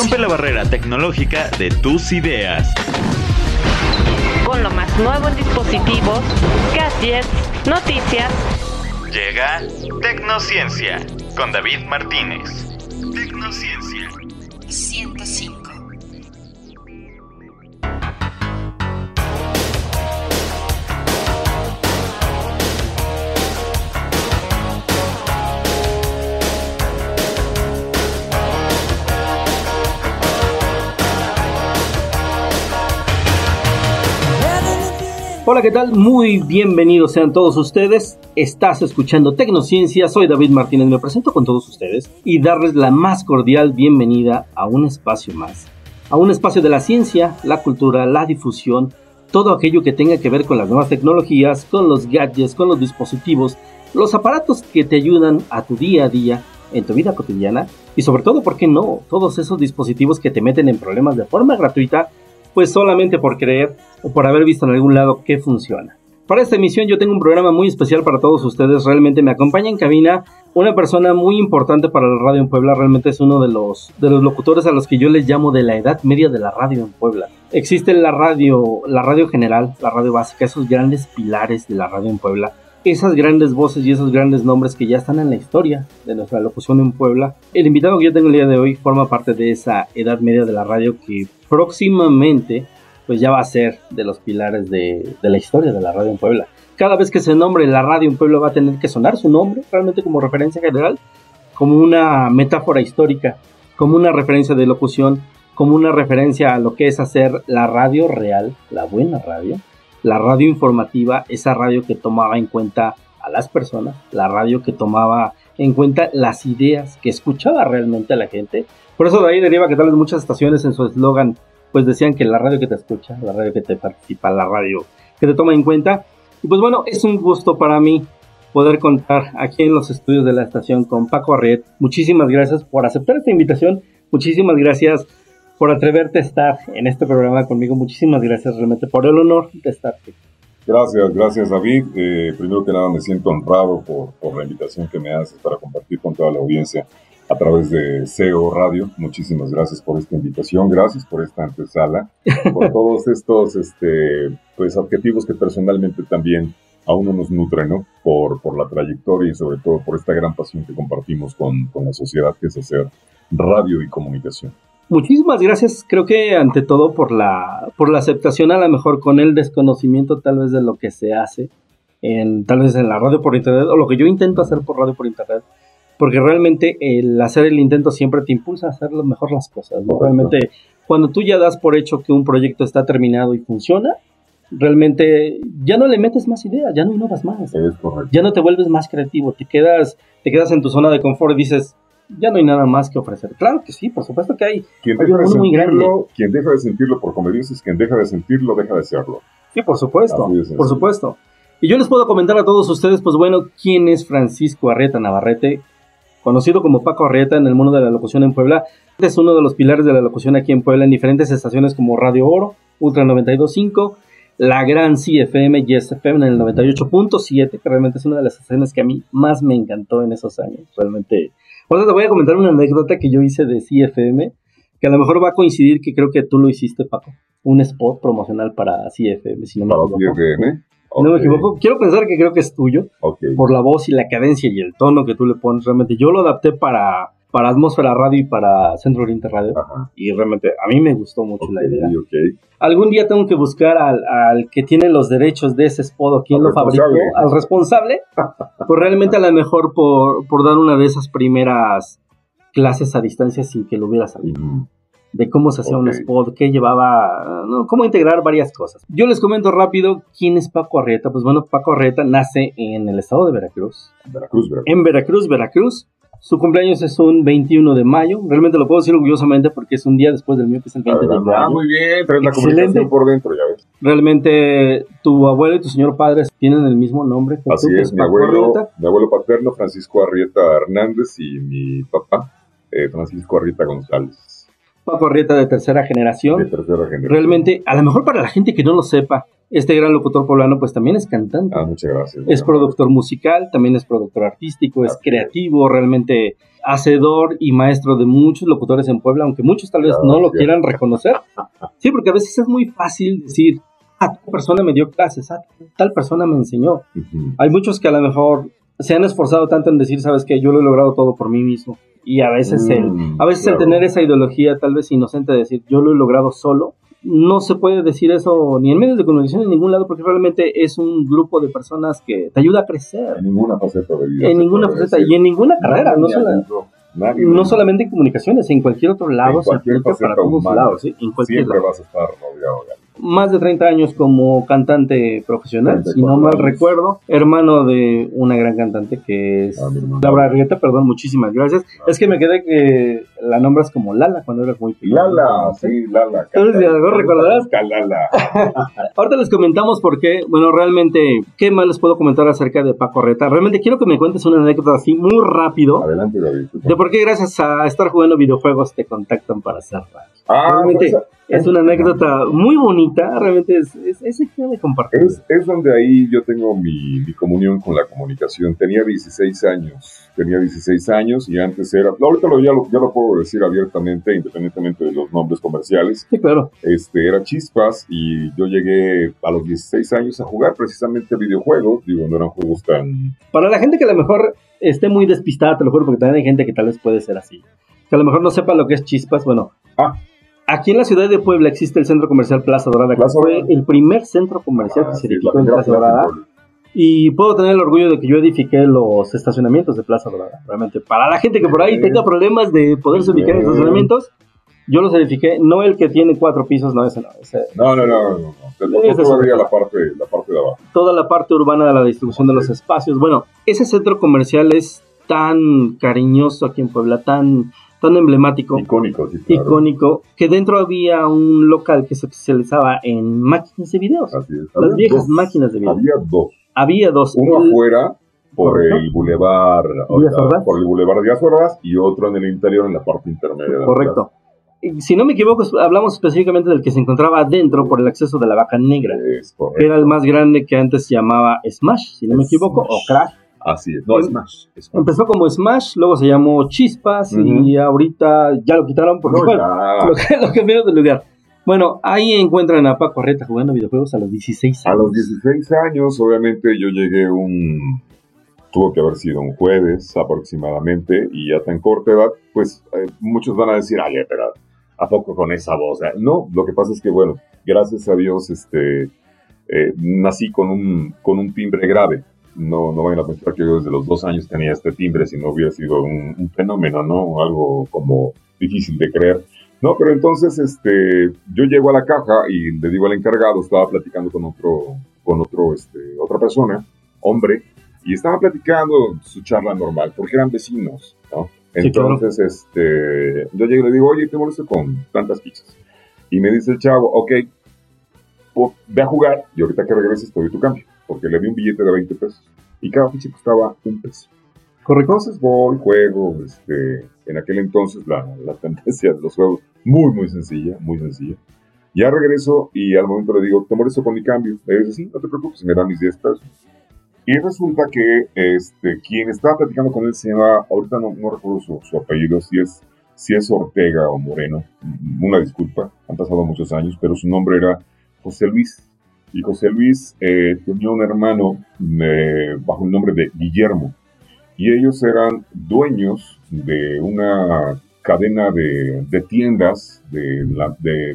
Rompe la barrera tecnológica de tus ideas. Con lo más nuevo en dispositivos, gadgets, noticias. Llega Tecnociencia con David Martínez. Tecnociencia Hola, ¿qué tal? Muy bienvenidos sean todos ustedes. Estás escuchando Tecnociencia, soy David Martínez, me presento con todos ustedes y darles la más cordial bienvenida a un espacio más. A un espacio de la ciencia, la cultura, la difusión, todo aquello que tenga que ver con las nuevas tecnologías, con los gadgets, con los dispositivos, los aparatos que te ayudan a tu día a día, en tu vida cotidiana y sobre todo, ¿por qué no? Todos esos dispositivos que te meten en problemas de forma gratuita pues solamente por creer o por haber visto en algún lado que funciona. Para esta emisión yo tengo un programa muy especial para todos ustedes, realmente me acompaña en cabina una persona muy importante para la radio en Puebla, realmente es uno de los, de los locutores a los que yo les llamo de la edad media de la radio en Puebla. Existe la radio, la radio general, la radio básica, esos grandes pilares de la radio en Puebla, esas grandes voces y esos grandes nombres que ya están en la historia de nuestra locución en Puebla. El invitado que yo tengo el día de hoy forma parte de esa edad media de la radio que próximamente pues ya va a ser de los pilares de, la historia de la radio en Puebla. Cada vez que se nombre la radio en Puebla va a tener que sonar su nombre realmente como referencia general, como una metáfora histórica, como una referencia de locución, como una referencia a lo que es hacer la radio real, la buena radio, la radio informativa, esa radio que tomaba en cuenta a las personas, la radio que tomaba en cuenta las ideas, que escuchaba realmente a la gente. Por eso de ahí deriva que tal vez muchas estaciones en su eslogan pues decían que la radio que te escucha, la radio que te participa, la radio que te toma en cuenta. Y pues bueno, es un gusto para mí poder contar aquí en los estudios de la estación con Paco Arriet. Muchísimas gracias por aceptar esta invitación. Muchísimas gracias por atreverte a estar en este programa conmigo. Muchísimas gracias realmente por el honor de estar aquí. Gracias, gracias David. Eh, primero que nada me siento honrado por, por, la invitación que me haces para compartir con toda la audiencia a través de SEO Radio. Muchísimas gracias por esta invitación, gracias por esta antesala, por todos estos este, pues, objetivos que personalmente también a uno nos nutren, ¿no? Por, por la trayectoria y sobre todo por esta gran pasión que compartimos con, con la sociedad que es hacer radio y comunicación. Muchísimas gracias, creo que ante todo por la, por la aceptación, a lo mejor con el desconocimiento tal vez de lo que se hace, en, tal vez en la radio por internet, o lo que yo intento hacer por radio por internet, porque realmente el hacer el intento siempre te impulsa a hacer mejor las cosas. Realmente, cuando tú ya das por hecho que un proyecto está terminado y funciona, realmente ya no le metes más ideas, ya no innovas más. Ya no te vuelves más creativo, te quedas, te quedas en tu zona de confort y dices, ya no hay nada más que ofrecer. Claro que sí, por supuesto que hay. Quien deja, de sentirlo, quien deja de sentirlo por como dices, quien deja de sentirlo, deja de serlo. Sí, por supuesto, por supuesto. Y yo les puedo comentar a todos ustedes, pues bueno, quién es Francisco Arrieta Navarrete, conocido como Paco Arrieta en el mundo de la locución en Puebla. Es uno de los pilares de la locución aquí en Puebla en diferentes estaciones como Radio Oro, Ultra 92.5, la gran CFM y SFM en el 98.7, que realmente es una de las estaciones que a mí más me encantó en esos años. Realmente Ahora te voy a comentar una anécdota que yo hice de CFM, que a lo mejor va a coincidir que creo que tú lo hiciste, Paco. Un spot promocional para CFM, si no me equivoco. CFM. No me equivoco. Quiero pensar que creo que es tuyo. Por la voz y la cadencia y el tono que tú le pones. Realmente yo lo adapté para para Atmósfera Radio y para Centro Oriente Radio. Y realmente a mí me gustó mucho la idea. Algún día tengo que buscar al, que tiene los derechos de ese spot, quién lo fabricó, al responsable. pues realmente a lo mejor por, por, dar una de esas primeras clases a distancia sin que lo hubiera sabido. De cómo se hacía un spot, qué llevaba, cómo integrar varias cosas. Yo les comento rápido quién es Paco Arrieta. Pues bueno, Paco Arrieta nace en el estado de Veracruz. Veracruz, Veracruz. En Veracruz, Veracruz su cumpleaños es un 21 de mayo. Realmente lo puedo decir orgullosamente porque es un día después del mío, que es el 20 de mayo. Ah, muy bien, traes la comunicación por dentro, ya ves. Realmente tu abuelo y tu señor padre tienen el mismo nombre. Así es, mi abuelo, mi abuelo paterno, Francisco Arrieta Hernández, y mi papá, eh, Francisco Arrieta González. Paco Arrieta de tercera generación. De tercera generación. Realmente, a lo mejor para la gente que no lo sepa, este gran locutor poblano pues también es cantante. Ah, muchas gracias. Es productor musical, también es productor artístico, es creativo, realmente hacedor y maestro de muchos locutores en Puebla, aunque muchos tal vez no lo quieran reconocer. Sí, porque a veces es muy fácil decir, ah, tal persona me dio clases, ah, tal persona me enseñó. Hay muchos que a lo mejor se han esforzado tanto en decir, sabes que yo lo he logrado todo por mí mismo. Y a veces, el, mm, a veces el tener esa ideología tal vez inocente de decir, yo lo he logrado solo, no se puede decir eso ni en medios de comunicación en ningún lado porque realmente es un grupo de personas que te ayuda a crecer. En ninguna faceta de vida. En ninguna faceta y en ninguna carrera, no, no solamente en comunicaciones, en cualquier otro lado se aplica para todos lados, ¿sí? En cualquier Siempre vas a estar rodeado de más de 30 años como cantante profesional, si no mal recuerdo, hermano de una gran cantante que es ah, Laura Arrieta, perdón, muchísimas gracias. Ah. es que me quedé que la nombras como Lala cuando eras muy pequeño. Lala, sí, Lala. Entonces, ¿no recordarás? Lala. Ahorita les comentamos por qué, bueno, realmente, ¿qué más les puedo comentar acerca de Paco Arrieta? Realmente quiero que me cuentes una anécdota así muy rápido. Adelante, David. De por qué gracias a estar jugando videojuegos te contactan para hacer Ah, realmente, es una anécdota muy bonita, realmente es, es, es de compartir. Es, es, donde ahí yo tengo mi, mi, comunión con la comunicación. Tenía 16 años, tenía 16 años y antes era, ahorita lo, ya, lo, ya lo puedo decir abiertamente, independientemente de los nombres comerciales. Sí, claro. Este, era Chispas y yo llegué a los 16 años a jugar precisamente videojuegos, digo, no eran juegos tan... Para la gente que a lo mejor esté muy despistada, te lo juro, porque también hay gente que tal vez puede ser así. Que a lo mejor no sepa lo que es Chispas, bueno... Ah, Aquí en la ciudad de Puebla existe el centro comercial Plaza Dorada, que fue el primer centro comercial que ah, se edificó en Plaza Dorada. Y puedo tener el orgullo de que yo edifiqué los estacionamientos de Plaza Dorada. Realmente, para la gente que por ahí tenga problemas de poderse ubicar en estacionamientos, yo los edifiqué. No el que tiene cuatro pisos, no, ese no. Ese, no, no, no. no, no. la parte, la parte de abajo. Toda la parte urbana de la distribución de los espacios. Bueno, ese centro comercial es tan cariñoso aquí en Puebla, tan tan emblemático, icónico, icónico, que dentro había un local que se especializaba en máquinas de videos. Así es. Las viejas máquinas de videos. Había dos. Había dos. Uno afuera por el bulevar por el bulevar Díaz Ordaz y otro en el interior en la parte intermedia. Correcto. si no me equivoco, hablamos específicamente del que se encontraba adentro por el acceso de la vaca negra. Es correcto. Que era el más grande que antes se llamaba Smash, si no me equivoco, o Crash. Así es, no, em, Smash, Empezó como Smash, luego se llamó Chispas y ahorita ya lo quitaron porque lo, lo cambiaron de lugar. Bueno, ahí encuentran a Paco Arreta jugando videojuegos a los 16 años. A los 16 años, obviamente yo llegué un... Tuvo que haber sido un jueves aproximadamente y a tan corta edad, pues eh, muchos van a decir, ay, pero ¿a poco con esa voz? Eh, no, lo que pasa es que, bueno, gracias a Dios, este, eh, nací con un, con un timbre grave no, no vayan a pensar que yo desde los dos años tenía este timbre si no hubiera sido un, fenómeno, ¿no? Algo como difícil de creer. No, pero entonces este, yo llego a la caja y le digo al encargado, estaba platicando con otro, con otro, este, otra persona, hombre, y estaba platicando su charla normal, porque eran vecinos, ¿no? Entonces, este, yo llego y le digo, oye, te molesto con tantas pizzas. Y me dice el chavo, ok, pues, ve a jugar y ahorita que regreses te doy tu cambio porque le di un billete de 20 pesos y cada ficha costaba un peso. Correcto. Entonces voy, juego, este, en aquel entonces la, la tendencia de los juegos, muy, muy sencilla, muy sencilla. Ya regreso y al momento le digo, te molesto con mi cambio. Le dice, sí, no te preocupes, me da mis 10 pesos. Y resulta que este, quien estaba platicando con él se llama, ahorita no, no recuerdo su, su, apellido, si es, si es Ortega o Moreno, una disculpa, han pasado muchos años, pero su nombre era José Luis. Y José Luis eh, tenía un hermano eh, bajo el nombre de Guillermo. Y ellos eran dueños de una cadena de, tiendas de,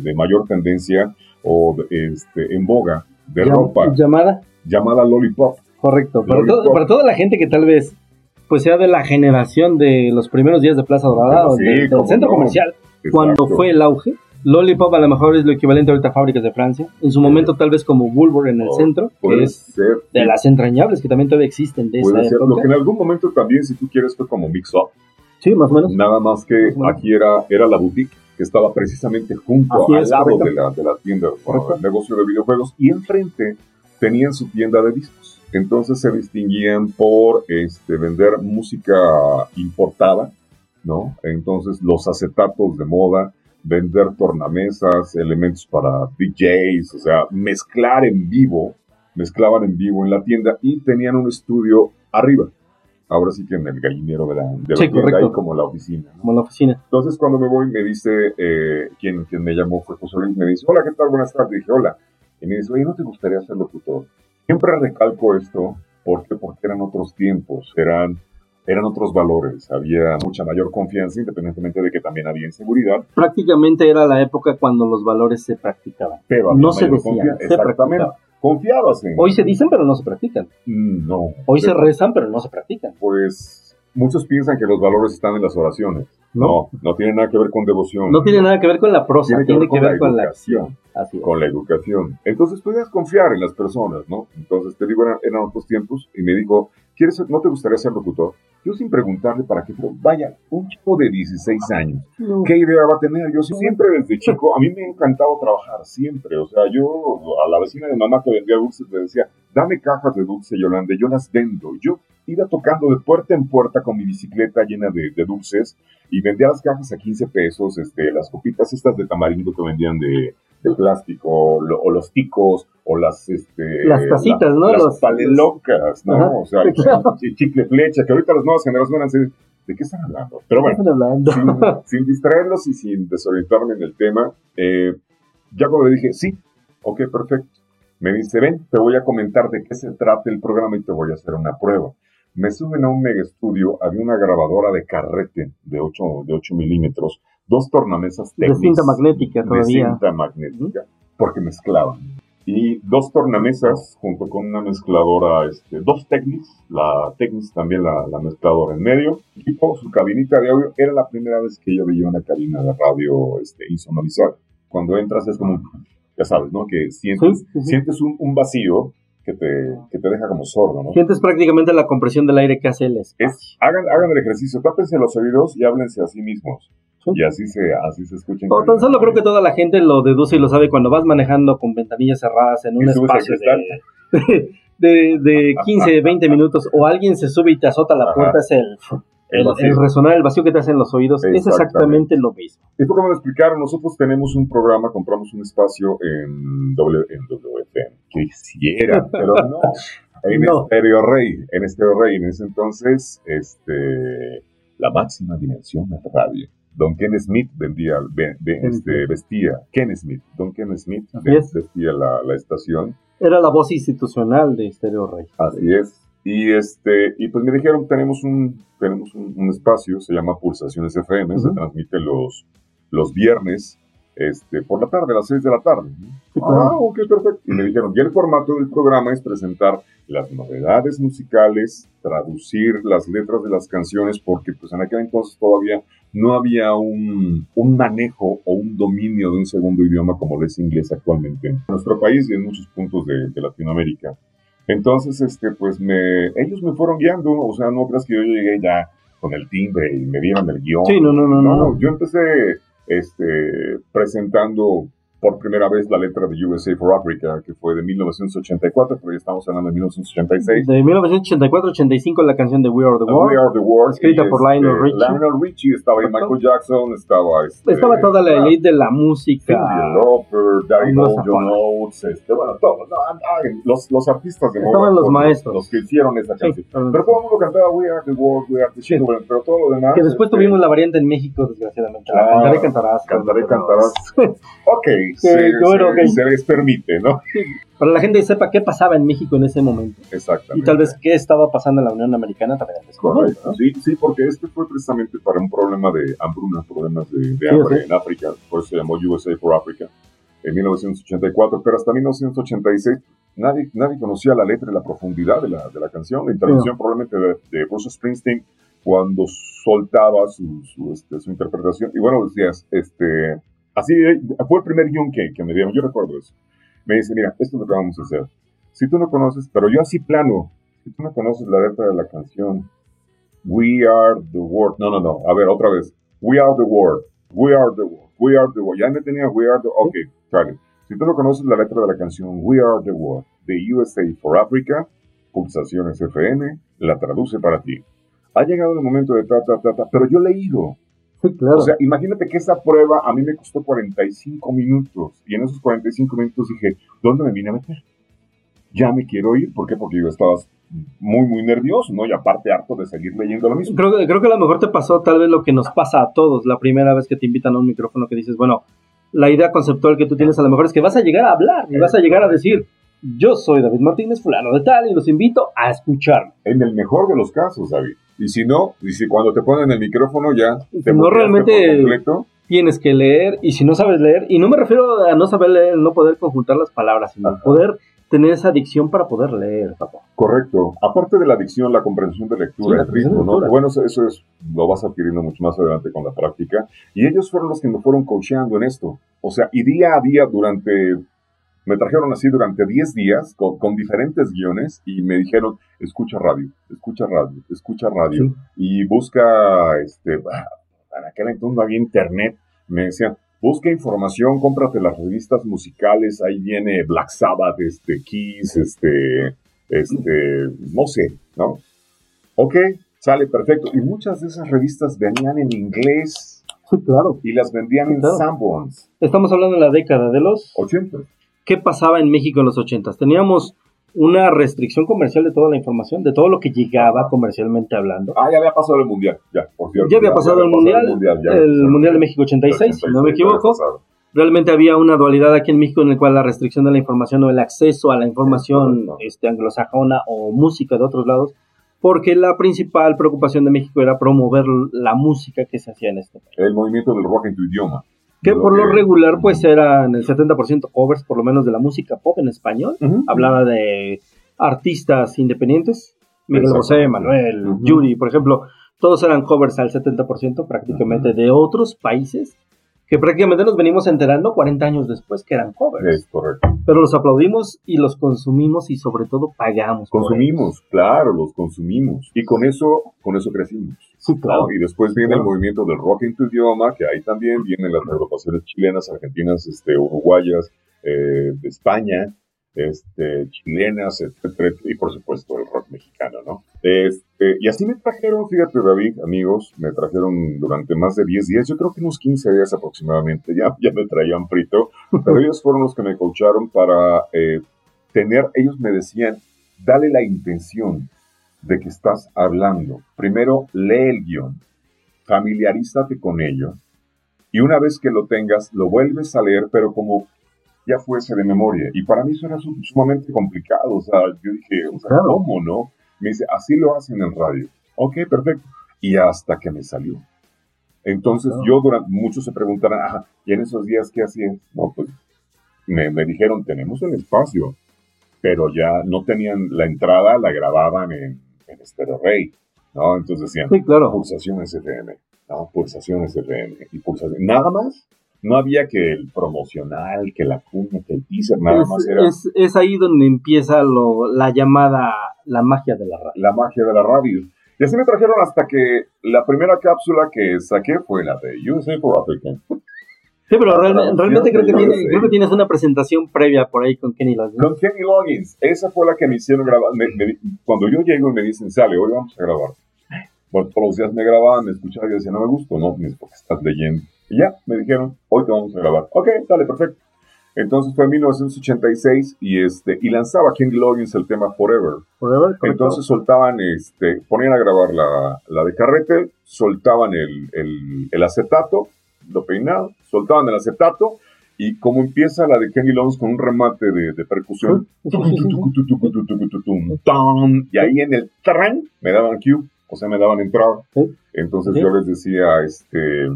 de, mayor tendencia o este, en boga de ropa. ¿Llamada? Llamada Lollipop. Correcto. Para, toda la gente que tal vez pues sea de la generación de los primeros días de Plaza Dorada, del, centro comercial, cuando fue el auge, Lollipop a lo mejor es lo equivalente ahorita a fábricas de Francia. En su momento tal vez como Bulwer en el oh, centro, que es de las entrañables que también todavía existen de esa ser. Lo que en algún momento también, si tú quieres, fue como Mix Up. Sí, más o menos. Nada más que aquí era, era la boutique que estaba precisamente junto al lado de la, de la, tienda, el negocio de videojuegos, y enfrente tenían su tienda de discos. Entonces se distinguían por este, vender música importada, ¿no? Entonces los acetatos de moda, vender tornamesas, elementos para DJs, o sea, mezclar en vivo, mezclaban en vivo en la tienda y tenían un estudio arriba. Ahora sí que en el gallinero de la, de Sí, tienda, correcto. ahí como la oficina. ¿no? Como la oficina. Entonces cuando me voy me dice, eh, quien, quien me llamó fue José Luis, me dice, hola, ¿qué tal? Buenas tardes. Dije, hola. Y me dice, oye, ¿no te gustaría ser locutor? Siempre recalco esto, ¿por qué? Porque eran otros tiempos, eran, eran otros valores, había mucha mayor confianza, independientemente de que también había inseguridad, Prácticamente era la época cuando los valores se practicaban. pero había No se decían, se practicaban. Confiabas en... Hoy se dicen, pero no se practican. Mm, No. Hoy se Pero, rezan, pero no se practican. Pues muchos piensan que los valores están en las oraciones. No. No, no tiene nada que ver con devoción. No tiene nada que ver con la prosa, Tiene tiene que que ver ver con con la acción. Así con la educación. Entonces podías confiar en las personas, ¿no? Entonces te digo, eran, eran otros tiempos y me dijo, ¿quieres, ser- ¿no te gustaría ser locutor? Yo sin preguntarle para qué, pero vaya, un chico de 16 años, No. ¿qué idea va a tener? Yo siempre desde chico, a mí me ha encantado trabajar, siempre. O sea, yo a la vecina de mamá que vendía dulces le decía, dame cajas de dulce, Yolanda, yo las vendo. Yo iba tocando de puerta en puerta con mi bicicleta llena de, de dulces y vendía las cajas a 15 pesos, este, las copitas estas de tamarindo que vendían de, de plástico, lo- o los ticos, o las, este, Las tacitas, ¿no? Las Los- palelocas, ¿no? Ajá, O sea, claro. chicle flecha, que ahorita las nuevas generaciones van a decir, ¿de qué están hablando? Pero bueno, Están hablando. sin, sin distraerlos y sin desorientarme en el tema, eh, ya cuando le dije, sí, ok, perfecto, me dice, ven, te voy a comentar de qué se trata el programa y te voy a hacer una prueba. Me suben a un mega estudio, había una grabadora de carrete de 8, de 8 milímetros, dos tornamesas De Technics cinta magnética de todavía. cinta magnética, porque mezclaban. Y dos tornamesas junto con una mezcladora, este, dos Technics, la Technics también la, la mezcladora en medio, y su cabinita de audio. Era la primera vez que yo veía una cabina de radio este, insonorizada. Cuando entras es como, ya sabes, ¿no? Que sientes, Sí, sí, sí. sientes un, un vacío que te, que te deja como sordo, ¿no? Sientes prácticamente la compresión del aire que hace el. Es, hagan, hagan el ejercicio, tápense los oídos y háblense a sí mismos. Sí. Y así se, así se escuchen. O tan solo creo que toda la gente lo deduce y lo sabe cuando vas manejando con ventanillas cerradas en un espacio de, de, de 15, 20 minutos o alguien se sube y te azota la Ajá. puerta, es el, El resonar, el vacío que te hace en los oídos. Es Exactamente. lo mismo. Esto como lo explicaron, nosotros tenemos un programa, compramos un espacio en, w, en WFM. Quisiera, pero no. En No. Estéreo Rey, en Estéreo Rey, en ese entonces, este, la máxima dimensión de radio. Don Ken Smith vendía, ve- ve- Ken este, vestía, Ken Smith, Don Ken Smith vestía la, la estación, Era la voz institucional de Stereo Rey. así es. Y este, y pues me dijeron, tenemos un, tenemos un, un espacio, se llama Pulsaciones FM, se transmite los, los viernes, este, por la tarde, a las 6 de la tarde. Ah, ok, perfecto. Y me dijeron, y el formato del programa es presentar las novedades musicales, traducir las letras de las canciones, porque pues en aquel entonces todavía no había un, un manejo o un dominio de un segundo idioma como lo es inglés actualmente en nuestro país y en muchos puntos de, de Latinoamérica. Entonces, este, pues me, ellos me fueron guiando, o sea, no creas que yo llegué ya con el timbre y me dieron el guion. Sí, no, no, no, no. no. yo empecé este, presentando por primera vez la letra de USA for Africa, que fue de 1984, pero ya estamos hablando de 1986. De 1984-85 la canción de We Are the We World. Are the World. escrita por Lionel Richie. Lionel Richie, estaba ahí Michael Jackson, estaba... Este, Estaba toda la ah, elite de la música. Lauper, Daddy John Oates, este, bueno, todos, no, ah, los, los artistas de Estaban moda los maestros. Los que hicieron esa Sí, canción. pero- Pero todo el mundo cantaba We Are the World, We Are the Children, pero todo lo demás... que después este, tuvimos la variante en México, desgraciadamente. Ah, cantaré cantarás. Cantaré, cantarás. Ok, se, bueno, se- ok. se les permite, ¿no? Para la gente que sepa qué pasaba en México en ese momento. Exactamente. Y tal vez qué estaba pasando en la Unión Americana también. en ese momento, Correcto. ¿no? Sí, sí, porque este fue precisamente para un problema de hambruna, problemas de, de Sí, hambre sí. en África, por eso se llamó USA for Africa en 1984, pero hasta 1986 nadie, nadie conocía la letra y la profundidad de la, de la canción, la intervención probablemente de, de Bruce Springsteen cuando soltaba su, su, este, su interpretación. Y bueno, decías, este, así eh, fue el primer guion que, que me dieron, yo recuerdo eso. Me dice, mira, esto es lo que vamos a hacer. Si tú no conoces, pero yo así plano, si tú no conoces la letra de la canción, We are the world. No, no, no. A ver, otra vez. We are the world. We are the world. We are the world. Ya me tenía We are the Ok, Charlie. Si tú no conoces la letra de la canción We are the world de USA for Africa, Pulsaciones FM, la traduce para ti. Ha llegado el momento de ta, ta, ta, ta, pero yo he leído. O sea, imagínate que esa prueba a mí me costó 45 minutos y en esos 45 minutos dije, ¿dónde me vine a meter? Ya me quiero ir, ¿por qué? Porque yo estaba muy, muy nervioso, ¿no? Y aparte harto de seguir leyendo lo mismo. Creo, creo que a lo mejor te pasó tal vez lo que nos pasa a todos la primera vez que te invitan a un micrófono que dices, bueno, la idea conceptual que tú tienes a lo mejor es que vas a llegar a hablar y vas a llegar a decir, yo soy David Martínez, fulano de tal, y los invito a escuchar. En el mejor de los casos, David. Y si no, y si cuando te ponen el micrófono ya te no realmente tienes que leer, y si no sabes leer, y no me refiero a no saber leer, no poder conjuntar las palabras, sino poder tener esa adicción para poder leer, papá. Correcto. Aparte de la adicción, la comprensión de lectura, el ritmo, ¿no? Bueno, eso, es, lo vas adquiriendo mucho más adelante con la práctica. Y ellos fueron los que me fueron coacheando en esto. O sea, y día a día durante me trajeron así durante 10 días con, diferentes guiones y me dijeron, escucha radio, escucha radio, escucha radio y busca, este, para aquel entonces no había internet, me decían, busca información, cómprate las revistas musicales, ahí viene Black Sabbath, este, Kiss, este, este, no sé, ¿no? Ok, sale perfecto. Y muchas de esas revistas venían en inglés. claro. Y las vendían en Sanborns. Estamos hablando de la década de los 80. ¿Qué pasaba en México en los 80? Teníamos una restricción comercial de toda la información, de todo lo que llegaba comercialmente hablando. Ah, ya había pasado el Mundial, ya, por cierto. Ya había pasado el, mundial, el Mundial, de México 86, si no me equivoco. Realmente había una dualidad aquí en México en el cual la restricción de la información o el acceso a la información este, anglosajona o música de otros lados, porque la principal preocupación de México era promover la música que se hacía en este país. El movimiento del rock en tu idioma. Que por lo regular, pues eran el 70% covers, por lo menos de la música pop en español. Hablaba de artistas independientes, Miguel José, Manuel, Yuri, por ejemplo. Todos eran covers al 70% prácticamente de otros países que prácticamente nos venimos enterando 40 años después que eran covers. Es correcto. Pero los aplaudimos y los consumimos y sobre todo pagamos. Consumimos, claro, los consumimos. Y con eso, con eso crecimos. Y después viene el movimiento del rock en tu idioma, que ahí también vienen las agrupaciones chilenas, argentinas, este, uruguayas, eh, de España, este, chilenas, etcétera, y por supuesto el rock mexicano, ¿no? Este, y así me trajeron, fíjate David, amigos, me trajeron durante más de 10 días, yo creo que unos 15 días aproximadamente, ya, ya me traían frito, pero ellos fueron los que me coacharon para eh, tener, ellos me decían, dale la intención de que estás hablando. Primero, lee el guion, familiarízate con ello, y una vez que lo tengas, lo vuelves a leer, pero como ya fuese de memoria. Y para mí eso era sumamente complicado. O sea, yo dije, o sea, ¿cómo no? Me dice, así lo hacen en radio. Ok, perfecto. Y hasta que me salió. Entonces yo durante, muchos se preguntarán, ajá, ¿y en esos días qué hacías? No, pues me, dijeron, tenemos un espacio, pero ya no tenían la entrada, la grababan en, en Estero Rey, ¿no? Entonces decían, sí, claro. pulsaciones FM, ¿no? Pulsaciones FM, y pulsaciones, nada más no había que el promocional, que la cuña, que el teaser, nada más era. Es, ahí donde empieza lo, la llamada, la magia de la radio. La magia de la radio. Y así me trajeron hasta que la primera cápsula que saqué fue la de USA for African. Sí, pero realmente, creo, que creo que tienes una presentación previa por ahí con Kenny Loggins. Con Kenny Loggins. Esa fue la que me hicieron grabar. cuando yo llego y me dicen, sale, hoy vamos a grabar. Bueno, todos los días me grababan, me escuchaba y decía, no me gusta, no, es porque estás leyendo. Y ya, me dijeron, hoy te vamos a grabar. Ok, dale, perfecto. Entonces fue en 1986 y este y lanzaba Kenny Loggins el tema Forever. Forever Entonces soltaban, este, ponían a grabar la, la de carrete, soltaban el, el, el, acetato, lo peinaban, soltaban el acetato y como empieza la de Kenny Loggins con un remate de, de percusión, y ahí en el tran me daban cue, o sea, me daban entrada. Entonces yo les decía, este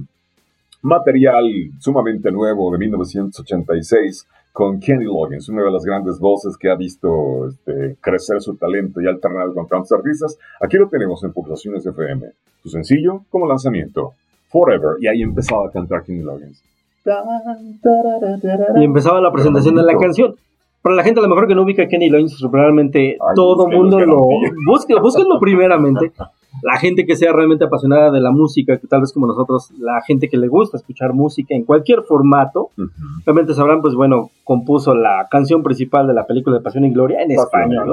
material sumamente nuevo de 1986 con Kenny Loggins, una de las grandes voces que ha visto este, crecer su talento y alternar con tantos artistas. Aquí lo tenemos en Pulsaciones FM. Su sencillo como lanzamiento, Forever, y ahí empezaba a cantar Kenny Loggins. Y empezaba la presentación de la canción. Para la gente a lo mejor que no ubica a Kenny Loggins, probablemente todo todo mundo lo... Busque, búsquenlo primeramente la gente que sea realmente apasionada de la música, que tal vez como nosotros, la gente que le gusta escuchar música en cualquier formato, realmente sabrán, pues bueno, compuso la canción principal de la película de Pasión y Gloria en España.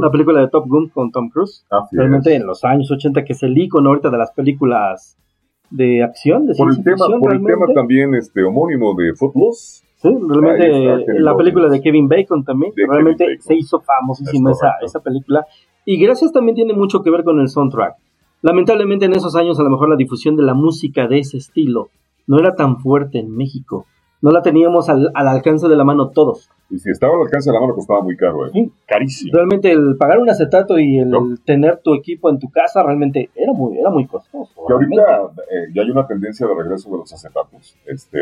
La película de Top Gun con Tom Cruise. realmente en los años 80, que es el icono ahorita de las películas de acción, de por el tema, por el tema también este homónimo de Footloose. Sí, realmente la película de Kevin Bacon también, realmente se hizo famosísima esa, esa película. Y gracias también tiene mucho que ver con el soundtrack. Lamentablemente en esos años a lo mejor la difusión de la música de ese estilo no era tan fuerte en México. No la teníamos al, alcance de la mano todos. Y si estaba al alcance de la mano costaba muy caro, ¿eh? carísimo. Realmente el pagar un acetato y el tener tu equipo en tu casa realmente era muy, era muy costoso. Y ahorita eh, ya hay una tendencia de regreso de los acetatos, este,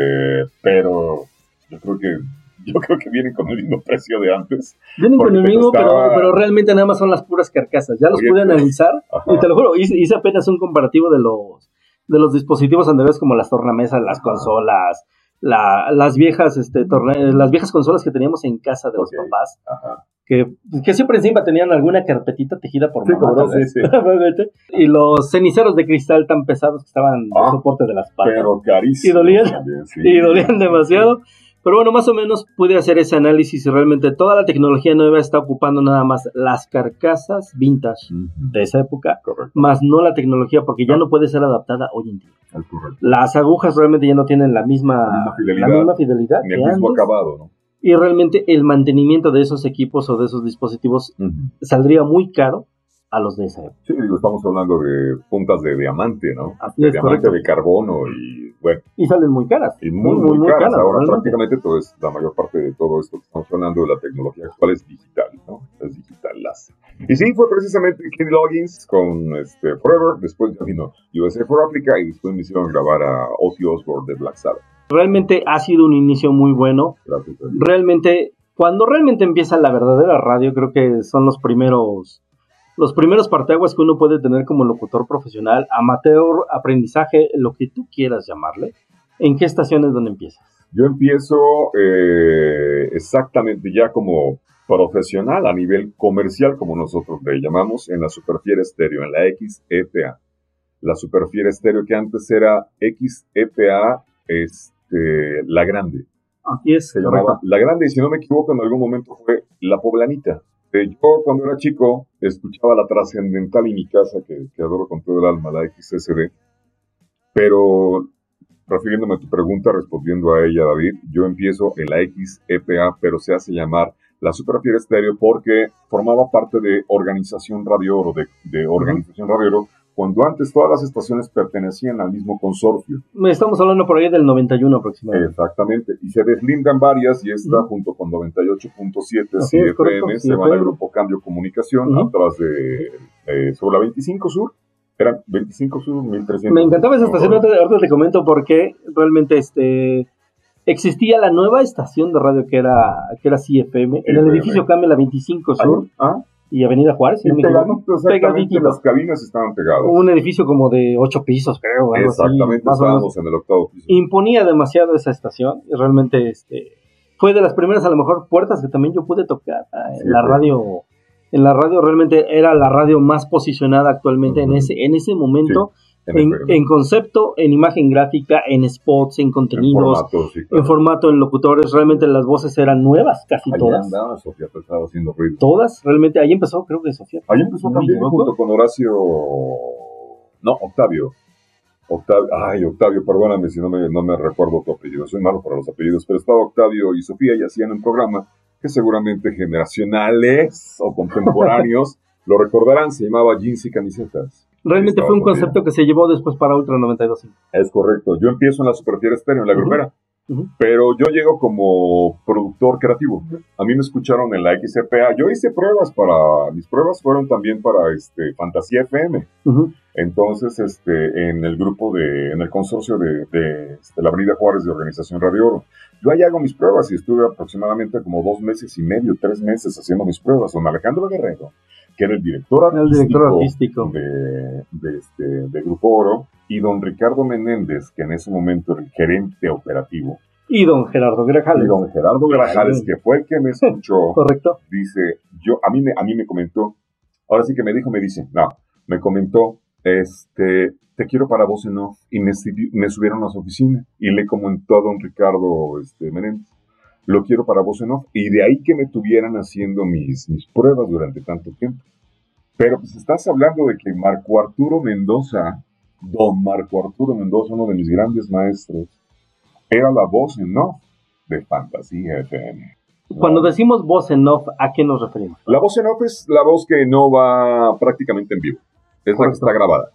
pero yo creo que yo creo que vienen con el mismo precio de antes. Vienen con el mismo, pero, realmente nada más son las puras carcasas. Ya los pude analizar y te lo juro, hice, apenas un comparativo de los de los dispositivos anteriores como las tornamesas, las consolas, las viejas este las viejas consolas que teníamos en casa de los papás. Que, que, siempre encima tenían alguna carpetita tejida por sí, y los ceniceros de cristal tan pesados que estaban en el ah, soporte de las patas. Pero carísimos. Y dolían, y dolían demasiado. Pero bueno, más o menos pude hacer ese análisis y realmente toda la tecnología nueva está ocupando nada más las carcasas vintage de esa época, más no la tecnología porque ya no puede ser adaptada hoy en día. Las agujas realmente ya no tienen la misma, la misma fidelidad, ni el mismo acabado, ¿no? Y realmente el mantenimiento de esos equipos o de esos dispositivos saldría muy caro a los de esa época. Sí, digo, estamos hablando de puntas de diamante, ¿no? de diamante de carbono y bueno. Y salen muy caras. Y muy, muy, caras. Ahora prácticamente todo es, la mayor parte de todo esto que estamos hablando de la tecnología actual es digital, ¿no? Es digital Y sí, fue precisamente Kenny Loggins con este, Forever, después vino USA for Africa y después me hicieron grabar a Ozzy Osbourne de Black Sabbath. Realmente ha sido un inicio muy bueno. Gracias. Realmente, cuando realmente empieza la verdadera radio, creo que son los primeros los primeros parteaguas que uno puede tener como locutor profesional, amateur, aprendizaje, lo que tú quieras llamarle, ¿en qué estación es donde empiezas? Yo empiezo eh, exactamente ya como profesional a nivel comercial, como nosotros le llamamos, en la Superfiera Estéreo, en la XEPA. La Superfiera Estéreo que antes era XEPA, este, La Grande. Aquí es. Se llamaba La Grande, y si no me equivoco, en algún momento fue La Poblanita. Este, yo cuando era chico escuchaba la trascendental y mi casa, que, adoro con todo el alma, la XSD, pero refiriéndome a tu pregunta, respondiendo a ella, David, yo empiezo en la XEPA, pero se hace llamar la Superfiera Estéreo porque formaba parte de Organización Radio Oro, de, de Organización Radio Oro, cuando antes todas las estaciones pertenecían al mismo consorcio. Estamos hablando por ahí del 91 aproximadamente. Exactamente, y se deslindan varias y esta junto con 98.7 CFM se van al Grupo Cambio Comunicación atrás de, sobre la 25 Sur. Eran 25 Sur, 1300. Me encantaba esa estación, ahorita, te comento por qué realmente este existía la nueva estación de radio que era que era CFM, en el edificio Cambio la 25 Sur. ¿Ah? Y Avenida Juárez. Pegadito, las cabinas estaban pegadas. Un edificio como de ocho pisos, creo. Exactamente, estábamos en el octavo piso. Imponía demasiado esa estación y realmente este fue de las primeras, a lo mejor, puertas que también yo pude tocar ah, en la radio. En la radio realmente era la radio más posicionada actualmente en ese en ese momento. En, concepto, en imagen gráfica, en spots, en contenidos, en formato, en, locutores, realmente las voces eran nuevas, casi todas. Sofía haciendo ruido. Todas, realmente, ahí empezó, creo que Sofía. Ahí empezó también junto con Horacio, no, Octavio. Octavio, ay, Octavio, perdóname si no me, no me recuerdo tu apellido, soy malo para los apellidos, pero estaba Octavio y Sofía y hacían un programa que seguramente generacionales o contemporáneos lo recordarán, se llamaba Jeans y Camisetas. Realmente fue un concepto que se llevó después para Ultra 92. Es correcto. Yo empiezo en la Superfiera Estéreo, en la grupera. Pero yo llego como productor creativo. A mí me escucharon en la XCPA. Yo hice pruebas para. Mis pruebas fueron también para este, Fantasía FM. Entonces, este, en el grupo de. En el consorcio de, de, este, la Avenida Juárez de Organización Radio Oro. Yo ahí hago mis pruebas y estuve aproximadamente como dos meses y medio, tres meses haciendo mis pruebas. Con Alejandro Guerrero que era el director artístico, De, este, de Grupo Oro, y don Ricardo Menéndez, que en ese momento era el gerente operativo. Y don Gerardo Grajales. Y don Gerardo Grajales, que fue el que me escuchó. Correcto. Dice, yo, a mí, me, a mí me comentó, ahora sí que me dijo, me dice, no, me comentó, este, te quiero para vos en off. Y me, me subieron a su oficina y le comentó a don Ricardo este, Menéndez lo quiero para voz en off. Y de ahí que me tuvieran haciendo mis, mis pruebas durante tanto tiempo. Pero pues estás hablando de que Marco Arturo Mendoza don Marco Arturo Mendoza, uno de mis grandes maestros, era la voz en off de Fantasía FM. Cuando decimos voz en off, ¿a qué nos referimos? La voz en off es la voz que no va prácticamente en vivo. Es la que está grabada.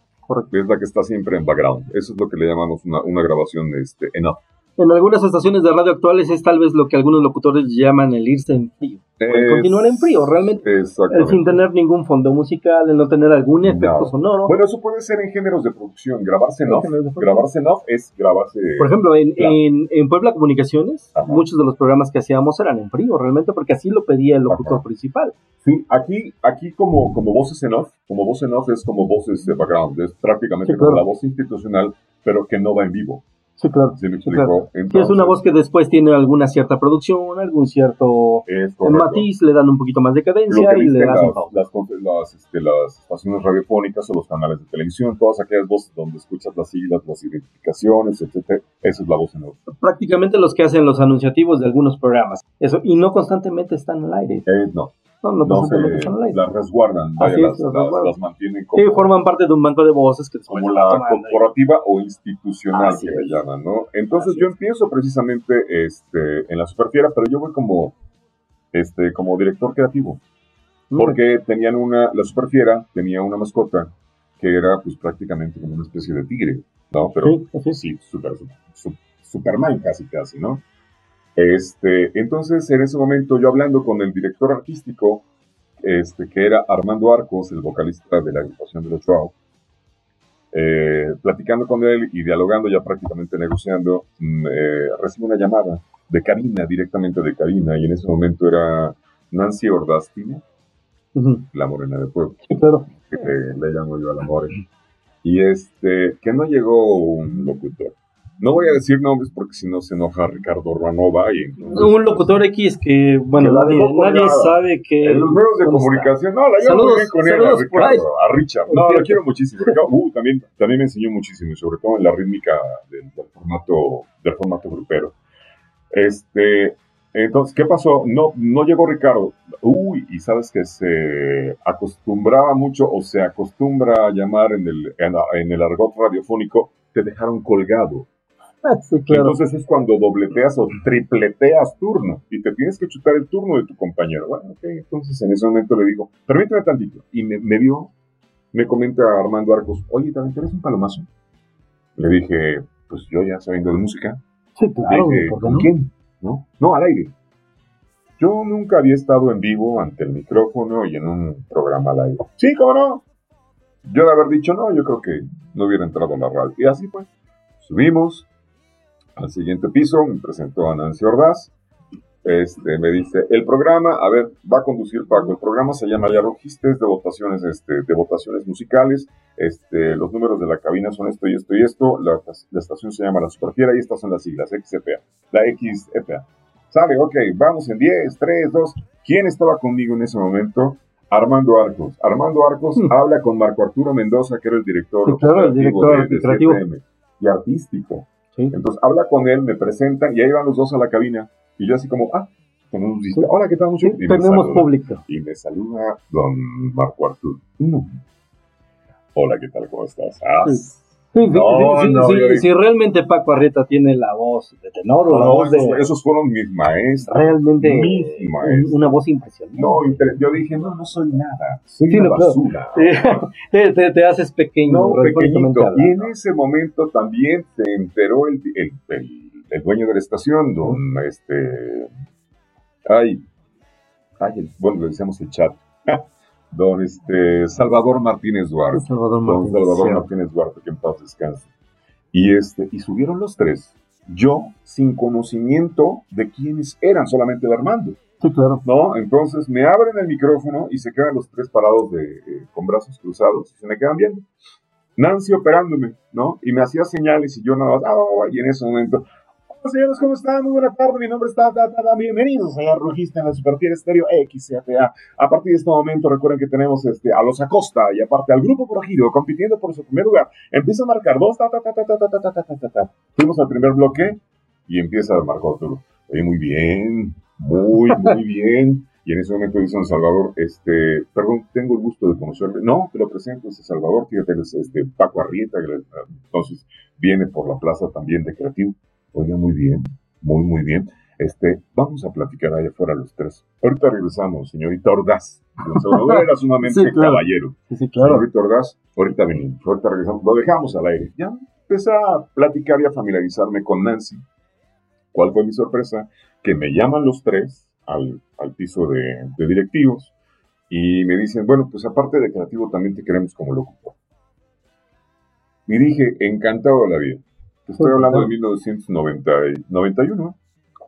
Es la que está siempre en background. Eso es lo que le llamamos una, una grabación este, en off en algunas estaciones de radio actuales es tal vez lo que algunos locutores llaman el irse en frío. continuar en frío, realmente. Sin tener ningún fondo musical, el no tener algún efecto sonoro. Bueno, eso puede ser en géneros de producción. Grabarse en off. Grabarse en off es grabarse. Por ejemplo, en, en, Puebla Comunicaciones, muchos de los programas que hacíamos eran en frío, realmente, porque así lo pedía el locutor principal. Sí, aquí, aquí como, como voces en off, como voz en off es como voces de background, es prácticamente como la voz institucional, pero que no va en vivo. Sí, claro. ¿Sí me es una voz que después tiene alguna cierta producción, algún cierto matiz, le dan un poquito más de cadencia y le das las, las, este, las, estaciones radiofónicas o los canales de televisión, todas aquellas voces donde escuchas las siglas, las identificaciones, etcétera, esa es la voz en off. Prácticamente los que hacen los anunciativos de algunos programas. Eso, y no constantemente están al aire. Eh, no. No, no, no las resguardan, vaya, las, las, mantienen como... Sí, forman parte de un banco de voces que Como la corporativa o institucional que le llaman, ¿no? Entonces yo empiezo precisamente este, en la Superfiera, pero yo voy como, este, como director creativo. Porque tenían una, la Superfiera tenía una mascota que era pues prácticamente como una especie de tigre, ¿no? Pero sí, sí super, super, Superman casi casi, ¿no? Este, entonces, en ese momento, yo hablando con el director artístico, este, que era Armando Arcos, el vocalista de la agrupación de los Wow, eh, platicando con él y dialogando, ya prácticamente negociando, mm, eh, recibo una llamada de Karina, directamente de Karina, y en ese momento era Nancy Ordastine, la morena de pueblo, que le llamo yo a la morena, y este, que no llegó un locutor, no voy a decir nombres porque si no se enoja Ricardo Ranova. Y un locutor X que, bueno, nadie, sabe que. En los medios de comunicación, no, la llevo muy bien con él, a Ricardo, a Richard. No, lo quiero muchísimo. Uh, también, también me enseñó muchísimo, sobre todo en la rítmica del, formato, del formato grupero. Este, entonces, ¿qué pasó? No, no llegó Ricardo. Uy, y sabes que se acostumbraba mucho o se acostumbra a llamar en el, en el argot radiofónico, te dejaron colgado. Entonces es cuando dobleteas o tripleteas turno y te tienes que chutar el turno de tu compañero. Bueno, ok, entonces en ese momento le digo, permíteme tantito. Y me, vio, me comenta Armando Arcos, oye, ¿te interesa un palomazo? Le dije, pues yo ya sabiendo de música. Sí, claro. ¿con quién? ¿No? no, al aire. Yo nunca había estado en vivo ante el micrófono y en un programa al aire. Sí, ¿cómo no? Yo de haber dicho no, yo creo que no hubiera entrado en la radio. Y así pues, subimos, al siguiente piso, me presentó a Nancy Ordaz. Este, me dice, el programa, a ver, va a conducir Paco, el programa se llama Ya Rojistes de votaciones, este, de votaciones musicales, este, los números de la cabina son esto y esto y esto, la, estación se llama La Superfiera y estas son las siglas, XFA, la XFA. Sale, ok, vamos en 10, 3, 2. ¿Quién estaba conmigo en ese momento? Armando Arcos. Armando Arcos hmm. habla con Marco Arturo Mendoza, que era el director, el director de, y artístico. Entonces habla con él, me presenta y ahí van los dos a la cabina. Y yo así como, ah, tenemos hola, ¿qué tal? Mucho? y tenemos público. Y me saluda don Marco Artur. Hola, ¿qué tal? ¿Cómo estás? Ah, Sí, si realmente Paco Arrieta tiene la voz de tenor o la voz de... Esos fueron mis maestros. Realmente una voz impresionante. No, yo dije, no, no soy nada, soy una basura. te, te, haces pequeño. No, pequeñito. Y en ese momento también se enteró el, el, el, dueño de la estación, don, este... Ay, ay, bueno, le decíamos el chat don este, Salvador Martínez Duarte. Salvador Martínez, don Salvador Martínez Duarte, que en paz descanse. Y, este, y subieron los tres, yo sin conocimiento de quiénes eran, solamente de Armando. Sí, claro. ¿No? Entonces me abren el micrófono y se quedan los tres parados de, eh, con brazos cruzados y se me quedan viendo. Nancy operándome, ¿no? Y me hacía señales y yo nada más, ah, y en ese momento, señores, ¿cómo están? Muy buena tarde, mi nombre es Tata, bienvenidos a la Rugista en la Superfiel Estéreo XCTA. A partir de este momento, recuerden que tenemos este, a los Acosta y aparte al Grupo Progido compitiendo por su primer lugar. Empieza a marcar dos, Tata, Tata, Tata, Tata, Tata, Tata. Fuimos al primer bloque y empieza a marcar Arturo. Eh, muy bien, muy, muy bien. Y en ese momento dice Don Salvador, este, perdón, tengo el gusto de conocerle. No, te lo presento, es Salvador, fíjate, es este, Paco Arrieta, que entonces viene por la plaza también de Creativo. Oiga, muy bien, muy, muy bien. Este, vamos a platicar allá afuera los tres. Ahorita regresamos, señorita Ordaz. Salvador era sumamente caballero. Sí, claro. Señorita Ordaz, ahorita venimos, ahorita regresamos, lo dejamos al aire. Ya empecé a platicar y a familiarizarme con Nancy. ¿Cuál fue mi sorpresa? Que me llaman los tres al, piso de, directivos y me dicen, bueno, pues aparte de creativo también te queremos como locutor. Y dije, encantado de la vida. Estoy hablando de 1991.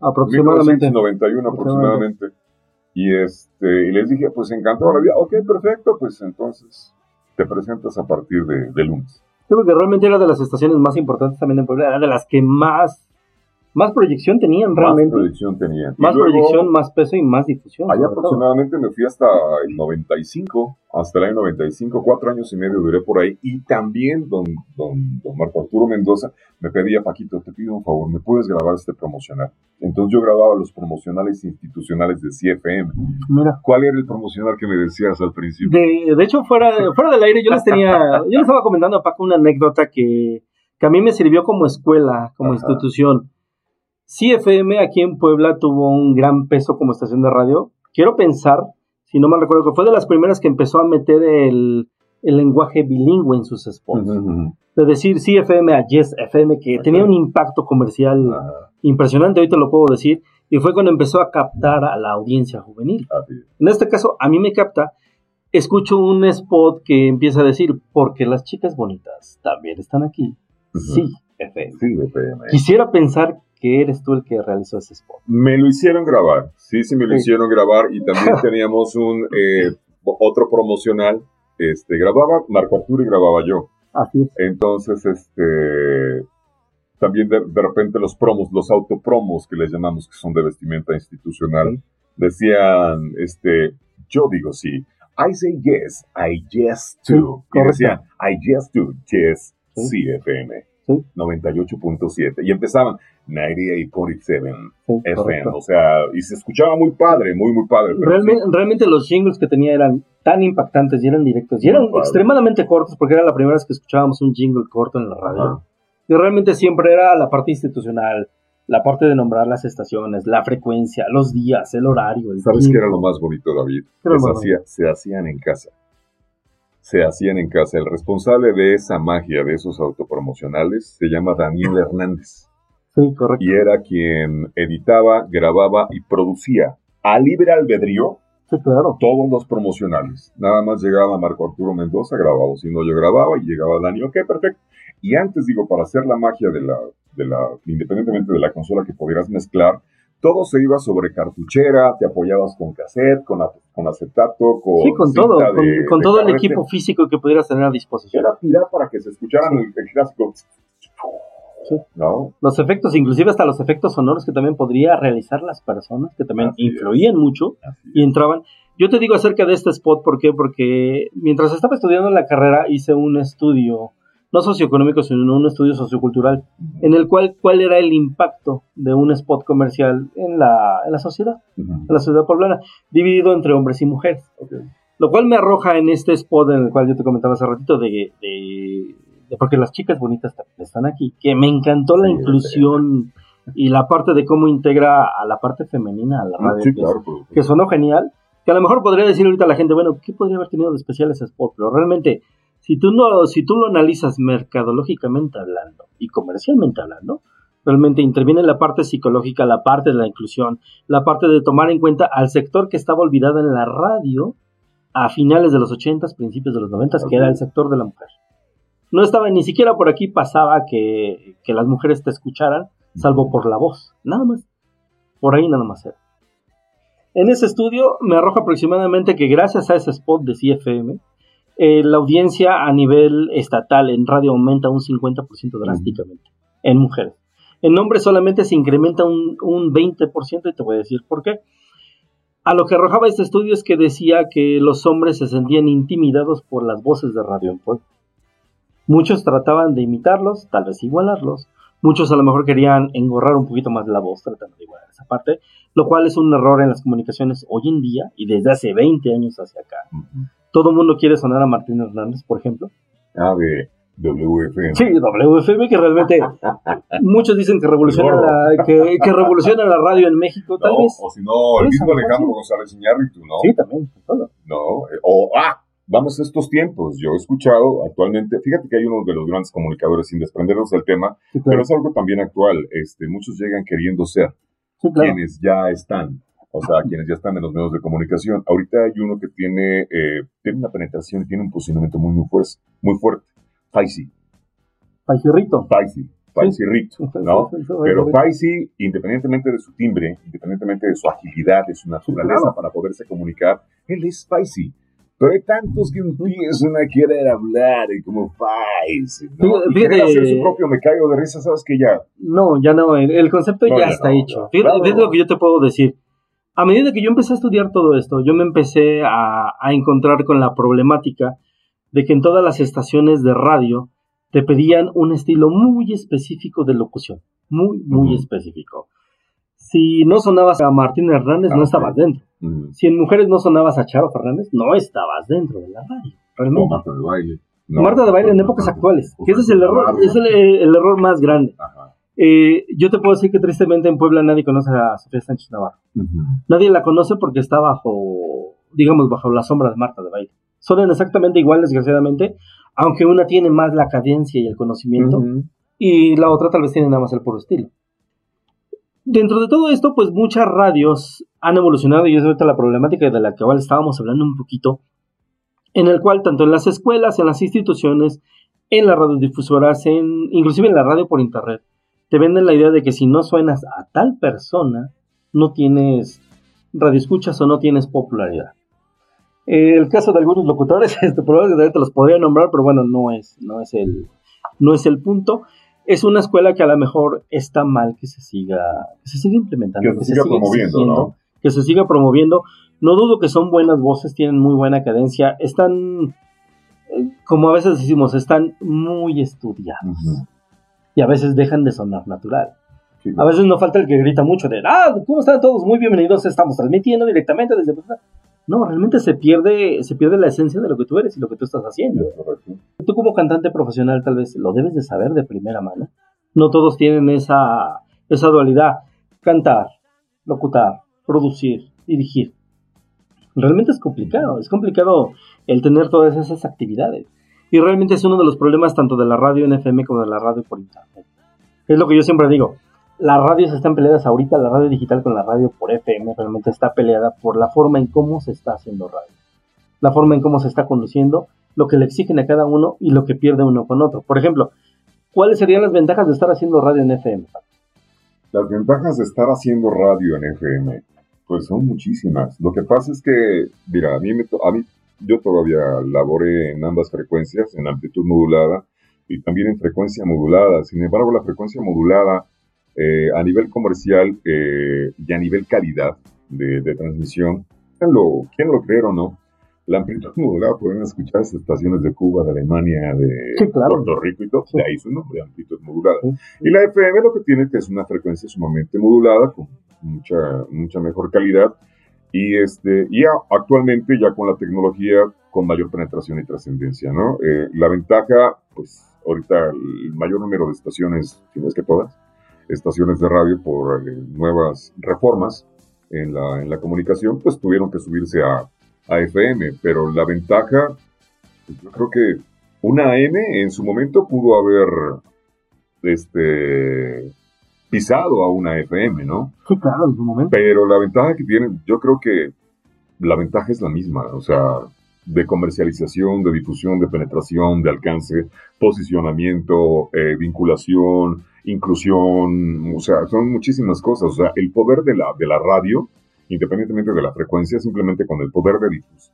Aproximadamente. 1991 aproximadamente. Y, este, y les dije, pues encantado la vida. Ok, perfecto, pues entonces te presentas a partir de, de lunes. Creo que realmente era de las estaciones más importantes también en Puebla, era de las que más más proyección tenían realmente. Más proyección tenían. Más proyección, más peso y más difusión. Allá aproximadamente me fui hasta el 95, hasta el año 95, cuatro años y medio duré por ahí. Y también don, don, don Marco Arturo Mendoza me pedía, Paquito, te pido un favor, ¿me puedes grabar este promocional? Entonces yo grababa los promocionales institucionales de CFM. Mira. ¿Cuál era el promocional que me decías al principio? De, de hecho, fuera, fuera del aire, yo les tenía, yo les estaba comentando a Paco una anécdota que, que a mí me sirvió como escuela, como institución CFM aquí en Puebla tuvo un gran peso como estación de radio. Quiero pensar, si no mal recuerdo, que fue de las primeras que empezó a meter el, lenguaje bilingüe en sus spots. De decir CFM a Yes FM, que tenía un impacto comercial impresionante, ahorita lo puedo decir, y fue cuando empezó a captar a la audiencia juvenil. En este caso, a mí me capta, escucho un spot que empieza a decir, porque las chicas bonitas también están aquí. Sí, FM. Sí, FM. Quisiera pensar que eres tú el que realizó ese spot. Me lo hicieron grabar, sí, sí me lo hicieron grabar y también teníamos un eh, otro promocional, este, grababa Marco Arturo y grababa yo. Así es. Entonces, este, también de, repente los promos, los autopromos que les llamamos, que son de vestimenta institucional, decían, este, yo digo sí, I say yes, I yes to. y decían, I yes to, yes, sí, FM. 98.7. Y empezaban 98.7 FM. O sea, y se escuchaba muy padre, muy, muy padre. Realmente, realmente los jingles que tenía eran tan impactantes y eran directos. Y eran extremadamente cortos porque era la primera vez que escuchábamos un jingle corto en la radio. Y realmente siempre era la parte institucional, la parte de nombrar las estaciones, la frecuencia, los días, el horario. ¿Sabes qué era lo más bonito, David? se hacían en casa se hacían en casa. El responsable de esa magia, de esos autopromocionales, se llama Daniel Hernández. Sí, correcto. Y era quien editaba, grababa y producía a libre albedrío sí, claro. todos los promocionales. Nada más llegaba Marco Arturo Mendoza, grababa, si no yo grababa y llegaba Dani, ok, perfecto. Y antes, digo, para hacer la magia de la, de la, independientemente de la consola que pudieras mezclar, todo se iba sobre cartuchera, te apoyabas con cassette, con, con acetato, con. Sí, con todo, con, todo el equipo físico que pudieras tener a disposición. Era tirar para que se escucharan el, clásico. ¿No? Los efectos, inclusive hasta los efectos sonoros que también podría realizar las personas, que también influían mucho y entraban. Yo te digo acerca de este spot, ¿por qué? Porque mientras estaba estudiando la carrera hice un estudio no socioeconómico, sino un estudio sociocultural, en el cual cuál era el impacto de un spot comercial en la, en la sociedad, en la sociedad poblana, dividido entre hombres y mujeres. Lo cual me arroja en este spot en el cual yo te comentaba hace ratito de, de, porque las chicas bonitas están aquí, que me encantó la inclusión y la parte de cómo integra a la parte femenina a la radio, que, claro, que sonó genial, que a lo mejor podría decir ahorita la gente, bueno, ¿qué podría haber tenido de especial ese spot? Pero realmente si tú, no, si tú lo analizas mercadológicamente hablando y comercialmente hablando, realmente interviene la parte psicológica, la parte de la inclusión, la parte de tomar en cuenta al sector que estaba olvidado en la radio a finales de los 80, principios de los 90, que era el sector de la mujer. No estaba ni siquiera por aquí pasaba que, que las mujeres te escucharan, salvo por la voz, nada más. Por ahí nada más era. En ese estudio me arroja aproximadamente que gracias a ese spot de CFM, eh, la audiencia a nivel estatal en radio aumenta un 50% drásticamente en mujeres. En hombres solamente se incrementa un, 20% y te voy a decir por qué. A lo que arrojaba este estudio es que decía que los hombres se sentían intimidados por las voces de radio en pueblo. Muchos trataban de imitarlos, tal vez igualarlos, Muchos a lo mejor querían engorrar un poquito más la voz tratando de igualar esa parte, lo cual es un error en las comunicaciones hoy en día y desde hace 20 años hacia acá. Todo el mundo quiere sonar a Martín Hernández, por ejemplo. Ah, de WFM. Sí, WFM, que realmente muchos dicen que revoluciona, la, que, revoluciona la radio en México, tal vez. O si no, el mismo Alejandro González Iñárritu, ¿no? Sí, también. No, eh, o, ah, vamos a estos tiempos. Yo he escuchado actualmente, fíjate que hay uno de los grandes comunicadores, sin desprendernos del tema, pero es algo también actual. Este, muchos llegan queriendo ser quienes ya están. O sea, quienes ya están en los medios de comunicación. Ahorita hay uno que tiene, eh, tiene una penetración y tiene un posicionamiento muy, muy, fuerte, muy fuerte. Faisy. Rito. Faisy. Faisy Rito, ¿no? Pero Faisy, independientemente de su timbre, independientemente de su agilidad, de su naturaleza para poderse comunicar, él es Faisy. Pero hay tantos que empiezan a querer hablar y como Faisy, ¿no? Fíjate, hacer su propio me caigo de risa, ¿sabes que ya? No, ya no, el, concepto ya, está hecho. Fíjate, lo que yo te puedo decir. A medida que yo empecé a estudiar todo esto, yo me empecé a, a encontrar con la problemática de que en todas las estaciones de radio te pedían un estilo muy específico de locución, muy, muy específico. Si no sonabas a Martín Hernández, no ah, estabas dentro. Si en mujeres no sonabas a Charo Fernández, no estabas dentro de la radio, realmente. Marta de baile. Marta de baile en épocas actuales, que ese es el error, es el, error más grande. Eh, yo te puedo decir que tristemente en Puebla nadie conoce a Sofía Sánchez Navarro. Nadie la conoce porque está bajo, digamos, bajo la sombra de Marta de baile. Son exactamente igual, desgraciadamente, aunque una tiene más la cadencia y el conocimiento, y la otra tal vez tiene nada más el puro estilo. Dentro de todo esto, pues muchas radios han evolucionado, y es ahorita la problemática de la que estábamos hablando un poquito, en el cual tanto en las escuelas, en las instituciones, en las radiodifusoras, en, inclusive en la radio por internet, te venden la idea de que si no suenas a tal persona, no tienes radioescuchas o no tienes popularidad el caso de algunos locutores, este, probablemente te los podría nombrar, pero bueno, no es, no es el, no es el punto. Es una escuela que a lo mejor está mal que se siga, que se siga implementando, que, se, siga, promoviendo, ¿no? que se siga promoviendo. No dudo que son buenas voces, tienen muy buena cadencia, están, eh, como a veces decimos, están muy estudiados. Y a veces dejan de sonar natural. A veces no falta el que grita mucho de, ah, ¿cómo están todos? Muy bienvenidos, estamos transmitiendo directamente desde... No, realmente se pierde, se pierde la esencia de lo que tú eres y lo que tú estás haciendo. Tú como cantante profesional tal vez lo debes de saber de primera mano. No todos tienen esa, esa dualidad. Cantar, locutar, producir, dirigir. Realmente es complicado, es complicado el tener todas esas actividades. Y realmente es uno de los problemas tanto de la radio en FM como de la radio por internet. Es lo que yo siempre digo las radios están peleadas ahorita, la radio digital con la radio por FM realmente está peleada por la forma en cómo se está haciendo radio, la forma en cómo se está conduciendo, lo que le exigen a cada uno y lo que pierde uno con otro. Por ejemplo, ¿cuáles serían las ventajas de estar haciendo radio en FM? Las ventajas de estar haciendo radio en FM, pues son muchísimas. Lo que pasa es que, mira, a mí, me a mí yo todavía laboré en ambas frecuencias, en amplitud modulada y también en frecuencia modulada. Sin embargo, la frecuencia modulada eh, a nivel comercial eh, y a nivel calidad de, transmisión, ¿quién lo, quién lo cree o no? La amplitud modulada pueden escuchar estaciones de Cuba, de Alemania, de Puerto Rico y todo. De ahí su nombre, amplitud modulada. Y la FM lo que tiene que es una frecuencia sumamente modulada, con mucha, mucha mejor calidad. Y, este, y actualmente ya con la tecnología con mayor penetración y trascendencia, ¿no? Eh, la ventaja, pues ahorita el mayor número de estaciones, si no es que todas, estaciones de radio por eh, nuevas reformas en la, en la, comunicación, pues tuvieron que subirse a, a FM, pero la ventaja, pues, yo creo que una AM en su momento pudo haber este, pisado a una FM, ¿no? Sí, claro, en su momento. Pero la ventaja que tienen, yo creo que la ventaja es la misma, o sea, de comercialización, de difusión, de penetración, de alcance, posicionamiento, eh, vinculación, inclusión, o sea, son muchísimas cosas. O sea, el poder de la, de la radio, independientemente de la frecuencia, simplemente con el poder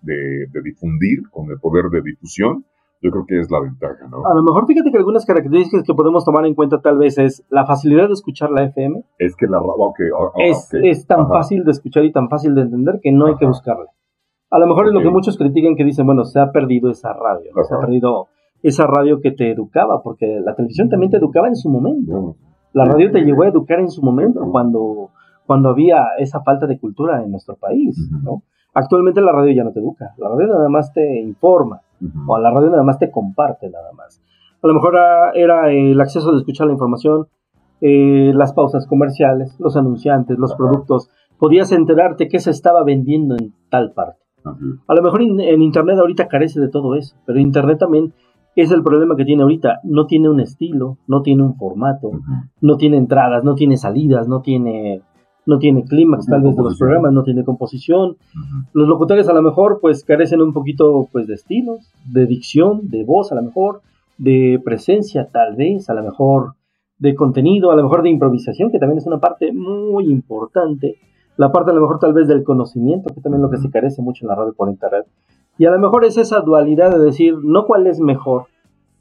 de, de, difundir, con el poder de difusión, yo creo que es la ventaja, ¿no? A lo mejor fíjate que algunas características que podemos tomar en cuenta tal vez es la facilidad de escuchar la FM. Es que la okay, es, es, tan fácil de escuchar y tan fácil de entender que no hay que buscarla. A lo mejor es lo que muchos critican que dicen, bueno, se ha perdido esa radio, se ha perdido esa radio que te educaba, porque la televisión también te educaba en su momento. La radio te llegó a educar en su momento, cuando, cuando había esa falta de cultura en nuestro país, ¿no? Actualmente la radio ya no te educa, la radio nada más te informa, o la radio nada más te comparte nada más. A lo mejor era, el acceso de escuchar la información, eh, las pausas comerciales, los anunciantes, los productos, podías enterarte qué se estaba vendiendo en tal parte. A lo mejor en Internet ahorita carece de todo eso, pero Internet también es el problema que tiene ahorita. No tiene un estilo, no tiene un formato, no tiene entradas, no tiene salidas, no tiene, no tiene clímax tal vez de los programas, no tiene composición. Los locutores a lo mejor pues carecen un poquito pues de estilos, de dicción, de voz a lo mejor, de presencia tal vez, a lo mejor de contenido, a lo mejor de improvisación, que también es una parte muy importante la parte a lo mejor tal vez del conocimiento, que también es lo que se carece mucho en la radio por internet. Y a lo mejor es esa dualidad de decir, no cuál es mejor,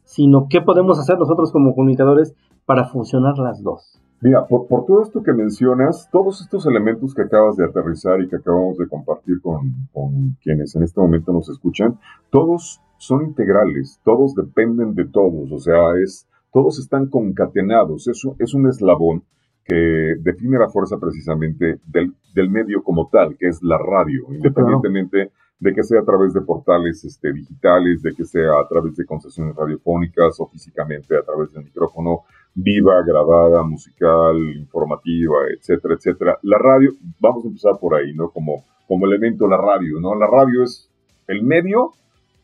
sino qué podemos hacer nosotros como comunicadores para funcionar las dos. Mira, por, todo esto que mencionas, todos estos elementos que acabas de aterrizar y que acabamos de compartir con, con quienes en este momento nos escuchan, todos son integrales, todos dependen de todos, o sea, es, todos están concatenados, eso es un eslabón que define la fuerza precisamente del, del, medio como tal, que es la radio, independientemente de que sea a través de portales este, digitales, de que sea a través de concesiones radiofónicas o físicamente a través del micrófono viva, grabada, musical, informativa, etcétera, etcétera. La radio, vamos a empezar por ahí, ¿no? Como, como elemento la radio, ¿no? La radio es el medio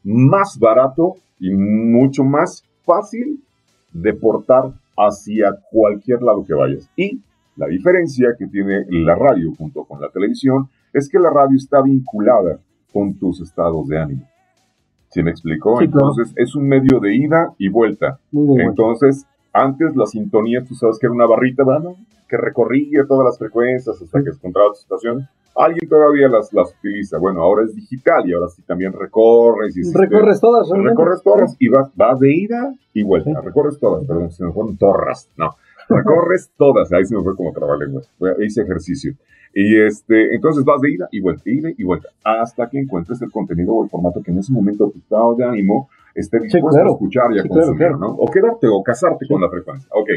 más barato y mucho más fácil de portar hacia cualquier lado que vayas. Y la diferencia que tiene la radio junto con la televisión es que la radio está vinculada con tus estados de ánimo. ¿Sí me explicó? Entonces es un medio de ida y vuelta. Entonces, antes la sintonía, tú sabes que era una barrita, ¿verdad? Que recorría todas las frecuencias hasta que encontraba tu estación. Alguien todavía las, las utiliza. Bueno, ahora es digital y ahora sí también recorres. Y recorres todas, Recorres todas y vas, vas de ida y vuelta. Recorres todas, perdón, se me fueron torras. No, recorres todas. Ahí se me fue como trabalenguas. Hice ejercicio. Y este, entonces vas de ida y vuelta, ida y vuelta, hasta que encuentres el contenido o el formato que en ese momento tu estado de ánimo esté dispuesto a escuchar y a consumir, ¿no? O quedarte o casarte con la frecuencia. Ok.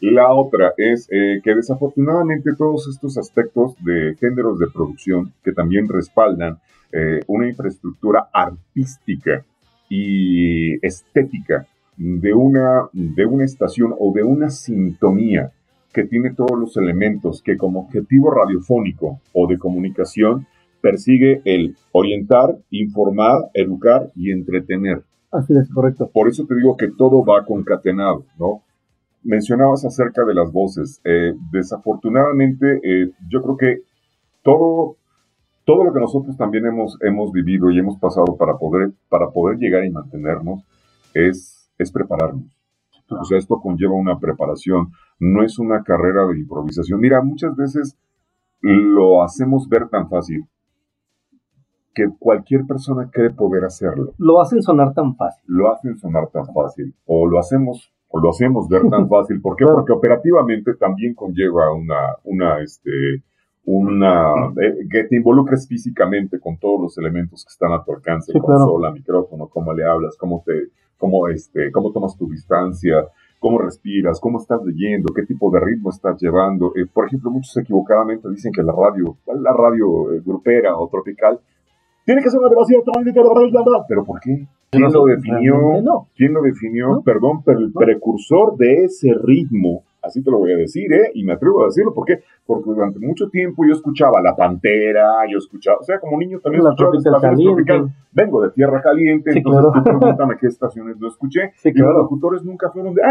La otra es eh, que desafortunadamente todos estos aspectos de géneros de producción que también respaldan eh, una infraestructura artística y estética de una, de una estación o de una sintonía que tiene todos los elementos que como objetivo radiofónico o de comunicación persigue el orientar, informar, educar y entretener. Así es, correcto. Por eso te digo que todo va concatenado, ¿no? mencionabas acerca de las voces. Eh, desafortunadamente, eh, yo creo que todo, todo lo que nosotros también hemos, hemos vivido y hemos pasado para poder, para poder llegar y mantenernos es, es prepararnos. O sea, esto conlleva una preparación, no es una carrera de improvisación. Mira, muchas veces lo hacemos ver tan fácil que cualquier persona cree poder hacerlo. Lo hacen sonar tan fácil. Lo hacen sonar tan fácil. O lo hacemos o lo hacemos ver tan fácil. ¿Por qué? Porque operativamente también conlleva una, una, este, una, eh, que te involucres físicamente con todos los elementos que están a tu alcance, consola, micrófono, cómo le hablas, cómo te, cómo este, cómo tomas tu distancia, cómo respiras, cómo estás leyendo, qué tipo de ritmo estás llevando. Eh, por ejemplo, muchos equivocadamente dicen que la radio, la radio eh, grupera o tropical, tiene que ser una grabación, pero ¿por qué? ¿Quién lo definió? ¿Quién lo definió? Perdón, pero el precursor de ese ritmo, así te lo voy a decir, ¿eh? Y me atrevo a decirlo, ¿por qué? Porque durante mucho tiempo yo escuchaba La Pantera, yo escuchaba, o sea, como niño también la escuchaba estaciones tropicales. Vengo de Tierra Caliente, entonces tú pregúntame qué estaciones lo escuché. y los locutores nunca fueron de,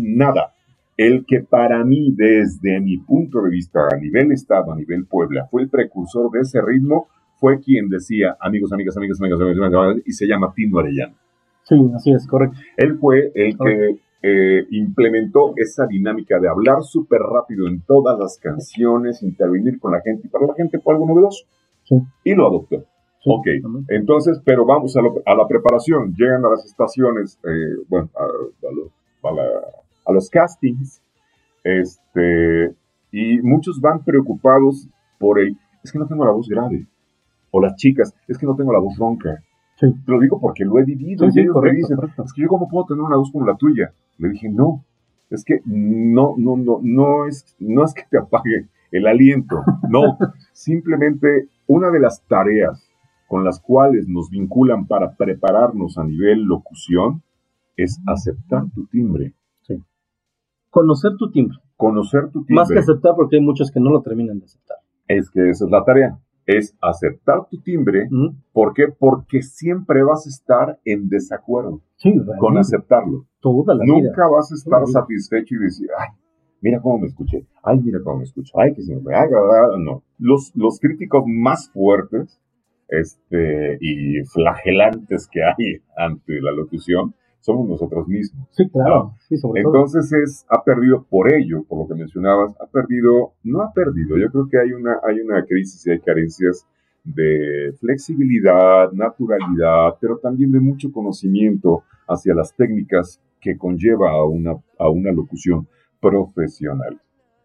nada. El que para mí, desde mi punto de vista, a nivel Estado, a nivel Puebla, fue el precursor de ese ritmo, fue quien decía, amigos, amigas, amigas, amigos, amigos, y se llama Tino Arellano. Sí, así es, correcto. Él fue el que eh, implementó esa dinámica de hablar súper rápido en todas las canciones, intervenir con la gente, y para la gente fue algo novedoso. Sí. Y lo adoptó. ok, entonces, pero vamos a, la preparación. Llegan a las estaciones, eh, bueno, a, los castings, este, y muchos van preocupados por el, es que no tengo la voz grave, o las chicas, es que no tengo la voz ronca. Te lo digo porque lo he vivido. y ellos me dicen, es que yo cómo puedo tener una voz como la tuya. Le dije, no, es que no, no, no, no es, no es que te apague el aliento, no, simplemente una de las tareas con las cuales nos vinculan para prepararnos a nivel locución es aceptar tu timbre. Sí. Conocer tu timbre. Conocer tu timbre. Más que aceptar porque hay muchos que no lo terminan de aceptar. Es que esa es la tarea es aceptar tu timbre. ¿Por qué? Porque siempre vas a estar en desacuerdo con aceptarlo. Toda la Nunca vas a estar satisfecho y decir, ay, mira cómo me escuché, ay, mira cómo me escucho, ay, que se me haga, no. Los, los críticos más fuertes este, y flagelantes que hay ante la locución somos nosotros mismos. Sí, claro. Entonces es, ha perdido por ello, por lo que mencionabas, ha perdido, no ha perdido, yo creo que hay una, hay una crisis y hay carencias de flexibilidad, naturalidad, pero también de mucho conocimiento hacia las técnicas que conlleva a una, a una locución profesional.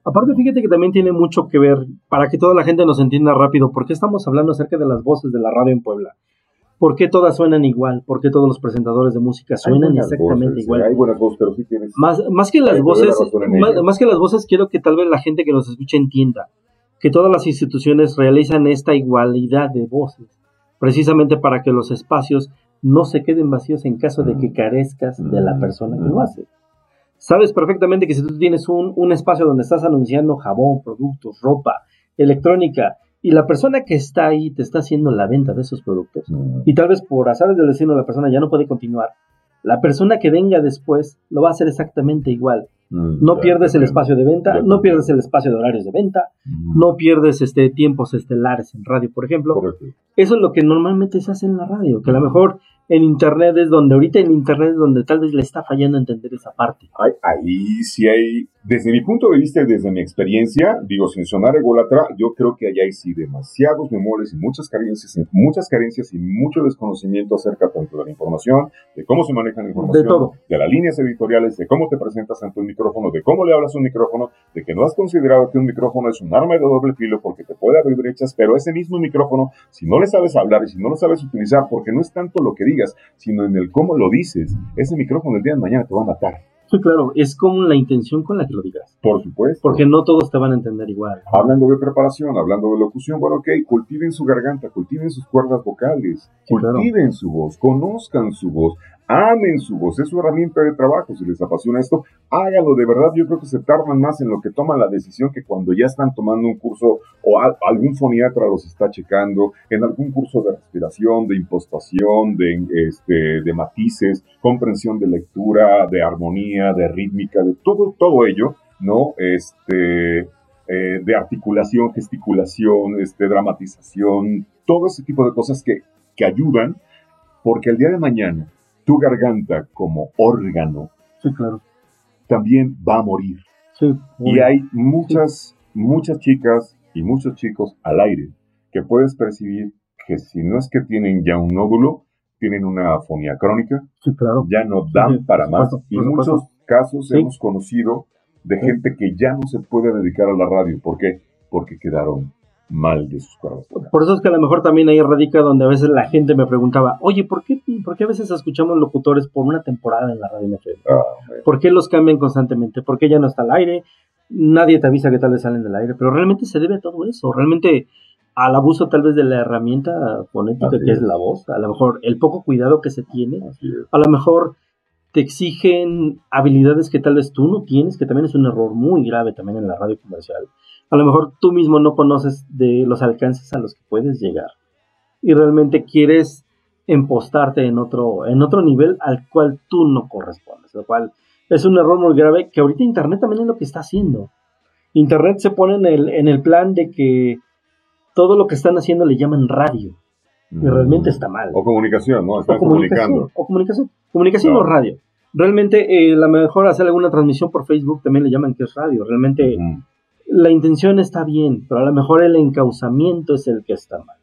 Aparte, fíjate que también tiene mucho que ver, para que toda la gente nos entienda rápido, porque estamos hablando acerca de las voces de la radio en Puebla. ¿Por qué todas suenan igual? ¿Por qué todos los presentadores de música suenan exactamente igual? Hay buenas voces, pero sí tienes. Más, más que las voces, más, que las voces, quiero que tal vez la gente que nos escuche entienda que todas las instituciones realizan esta igualdad de voces, precisamente para que los espacios no se queden vacíos en caso de que carezcas de la persona que lo hace. Sabes perfectamente que si tú tienes un, un espacio donde estás anunciando jabón, productos, ropa, electrónica, y la persona que está ahí te está haciendo la venta de esos productos. Y tal vez por azares del destino la persona ya no puede continuar, la persona que venga después lo va a hacer exactamente igual. Mm, no pierdes el espacio de venta, no pierdes el espacio de horarios de venta, no pierdes este tiempos estelares en radio, por ejemplo. Eso es lo que normalmente se hace en la radio, que a lo mejor en Internet es donde, ahorita en Internet es donde tal vez le está fallando entender esa parte. ahí sí hay, desde mi punto de vista y desde mi experiencia, digo, sin sonar ególatra, yo creo que allá hay sí demasiados memores y muchas carencias, muchas carencias y mucho desconocimiento acerca tanto de la información, de cómo se maneja la información, de, todo. de las líneas editoriales, de cómo te presentas ante un micrófono, de cómo le hablas a un micrófono, de que no has considerado que un micrófono es un arma de doble filo porque te puede abrir brechas, pero ese mismo micrófono, si no le sabes hablar y si no lo sabes utilizar, porque no es tanto lo que digas, sino en el cómo lo dices. Ese micrófono el día de mañana te va a matar. Sí, claro, es como la intención con la que lo digas. Por supuesto. Porque no todos te van a entender igual. Hablando de preparación, hablando de locución, bueno, ok, cultiven su garganta, cultiven sus cuerdas vocales, cultiven su voz, conozcan su voz, amen su voz, es su herramienta de trabajo. Si les apasiona esto, háganlo de verdad. Yo creo que se tardan más en lo que toman la decisión que cuando ya están tomando un curso o algún foniatra los está checando, en algún curso de respiración, de impostación, de, este, de matices, comprensión de lectura, de armonía, de rítmica, de todo, todo ello, ¿no? Este, eh, de articulación, gesticulación, este, dramatización, todo ese tipo de cosas que, que ayudan, porque el día de mañana tu garganta como órgano sí, claro. también va a morir. y hay muchas, muchas chicas y muchos chicos al aire que puedes percibir que si no es que tienen ya un nódulo, tienen una afonía crónica, claro. ya no dan para más. y en muchos casos hemos conocido de gente que ya no se puede dedicar a la radio. ¿Por qué? Porque quedaron mal de sus Por eso es que a lo mejor también ahí radica donde a veces la gente me preguntaba, oye, ¿por qué, por qué a veces escuchamos locutores por una temporada en la radio NFL? Ah, ¿Por qué los cambian constantemente? ¿Por qué ya no está al aire? Nadie te avisa que tal vez salen del aire, pero realmente se debe a todo eso, realmente al abuso tal vez de la herramienta fonética que es. la voz, a lo mejor el poco cuidado que se tiene, a lo mejor te exigen habilidades que tal vez tú no tienes, que también es un error muy grave también en la radio comercial a lo mejor tú mismo no conoces de los alcances a los que puedes llegar y realmente quieres empostarte en otro, en otro nivel al cual tú no correspondes, lo cual es un error muy grave que ahorita Internet también es lo que está haciendo. Internet se pone en el, en el plan de que todo lo que están haciendo le llaman radio. Y mm. realmente está mal. O comunicación, ¿no? Están comunicando. O comunicación. Comunicación o radio. Realmente, eh, la mejor hacer alguna transmisión por Facebook también le llaman que es radio. Realmente, la intención está bien, pero a lo mejor el encauzamiento es el que está mal.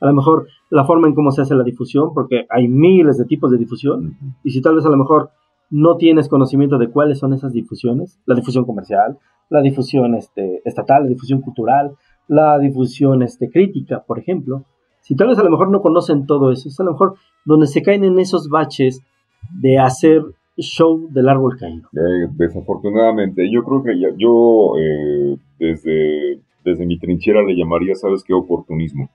A lo mejor la forma en cómo se hace la difusión, porque hay miles de tipos de difusión, y si tal vez a lo mejor no tienes conocimiento de cuáles son esas difusiones, la difusión comercial, la difusión este, estatal, la difusión cultural, la difusión este, crítica, por ejemplo, si tal vez a lo mejor no conocen todo eso, es a lo mejor donde se caen en esos baches de hacer show del árbol caído. Eh, desafortunadamente, yo creo que yo eh, desde, desde mi trinchera le llamaría, ¿sabes qué? Oportunismo.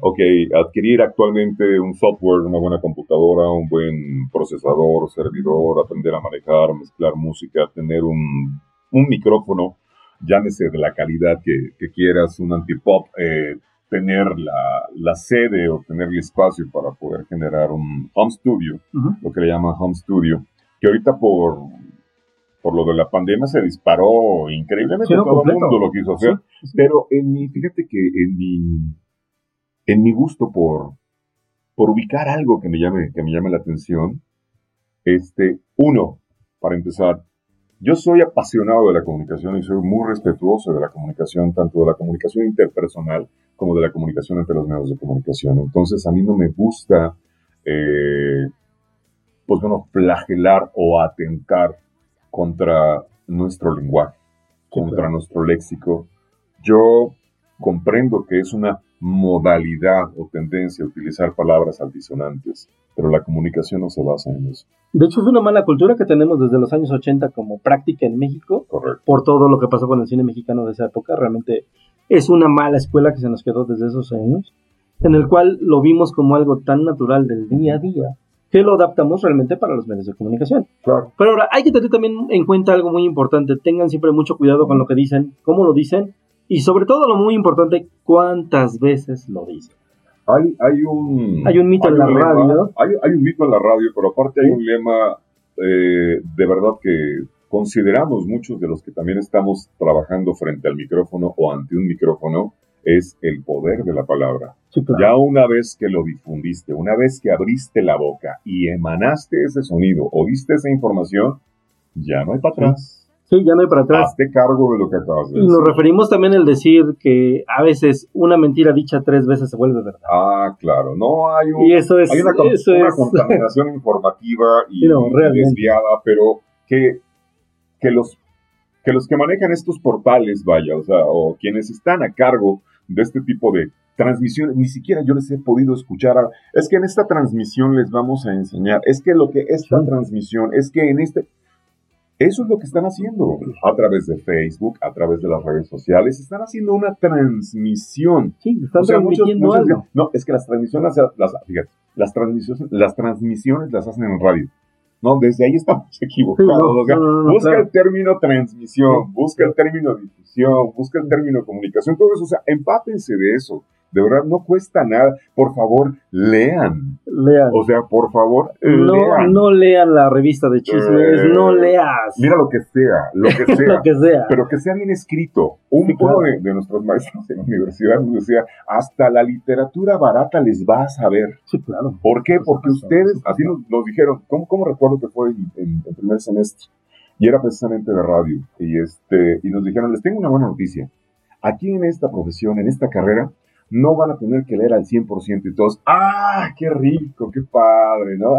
Ok, adquirir actualmente un software, una buena computadora, un buen procesador, servidor, aprender a manejar, mezclar música, tener un, un micrófono, llámese de la calidad que, quieras, un antipop, eh, tener la, la, sede o tener el espacio para poder generar un home studio, lo que le llaman home studio, que ahorita por, por lo de la pandemia se disparó increíblemente, todo el mundo lo quiso hacer, pero en mi, fíjate que en mi en mi gusto por, por ubicar algo que me llame, que me llame la atención, este, uno, para empezar, yo soy apasionado de la comunicación y soy muy respetuoso de la comunicación, tanto de la comunicación interpersonal como de la comunicación entre los medios de comunicación. Entonces, a mí no me gusta, eh, pues bueno, flagelar o atentar contra nuestro lenguaje, contra nuestro léxico. Yo comprendo que es una modalidad o tendencia a utilizar palabras altisonantes, pero la comunicación no se basa en eso. De hecho, es una mala cultura que tenemos desde los años 80 como práctica en México, Correcto. por todo lo que pasó con el cine mexicano de esa época. Realmente es una mala escuela que se nos quedó desde esos años, en el cual lo vimos como algo tan natural del día a día que lo adaptamos realmente para los medios de comunicación. Claro. Pero ahora hay que tener también en cuenta algo muy importante. Tengan siempre mucho cuidado con lo que dicen, cómo lo dicen y sobre todo lo muy importante, cuántas veces lo dice. Hay, hay un... Hay un mito en la radio. Hay, un mito en la radio, pero aparte hay un lema eh, de verdad que consideramos muchos de los que también estamos trabajando frente al micrófono o ante un micrófono, es el poder de la palabra. Ya una vez que lo difundiste, una vez que abriste la boca y emanaste ese sonido o diste esa información, ya no hay para atrás. Sí, ya no hay para atrás. Hazte cargo de lo que acabas de decir. Y nos referimos también al decir que a veces una mentira dicha tres veces se vuelve verdad. Ah, claro. No hay, y eso es, hay una, contaminación informativa y, desviada, pero que, que, los, que los que manejan estos portales, vaya, o sea, o quienes están a cargo de este tipo de transmisiones, ni siquiera yo les he podido escuchar. es que en esta transmisión les vamos a enseñar, es que lo que esta transmisión, es que en este eso es lo que están haciendo a través de Facebook, a través de las redes sociales. Están haciendo una transmisión. Sí, están transmitiendo algo. no, es que las transmisiones, las, fíjate, las transmisiones, las transmisiones las hacen en radio. No, desde ahí estamos equivocados. busca el término transmisión, busca el término difusión, busca el término comunicación, todo eso. O sea, empápense de eso. De verdad, no cuesta nada. Por favor, lean. Lean. O sea, por favor, no, lean. No lean la revista de chismes, eh, no leas. Mira lo que sea, lo que sea. lo que sea. Pero que sea bien escrito. Un uno de, nuestros maestros en la universidad nos decía, hasta la literatura barata les va a saber. Sí, claro. ¿Por qué? Porque ustedes, así nos, dijeron, ¿cómo, ¿cómo, recuerdo que fue en, el primer semestre? Y era precisamente de radio. Y, este, y nos dijeron, les tengo una buena noticia. Aquí en esta profesión, en esta carrera, no van a tener que leer al 100% y todos, ¡ah, qué rico, qué padre! No,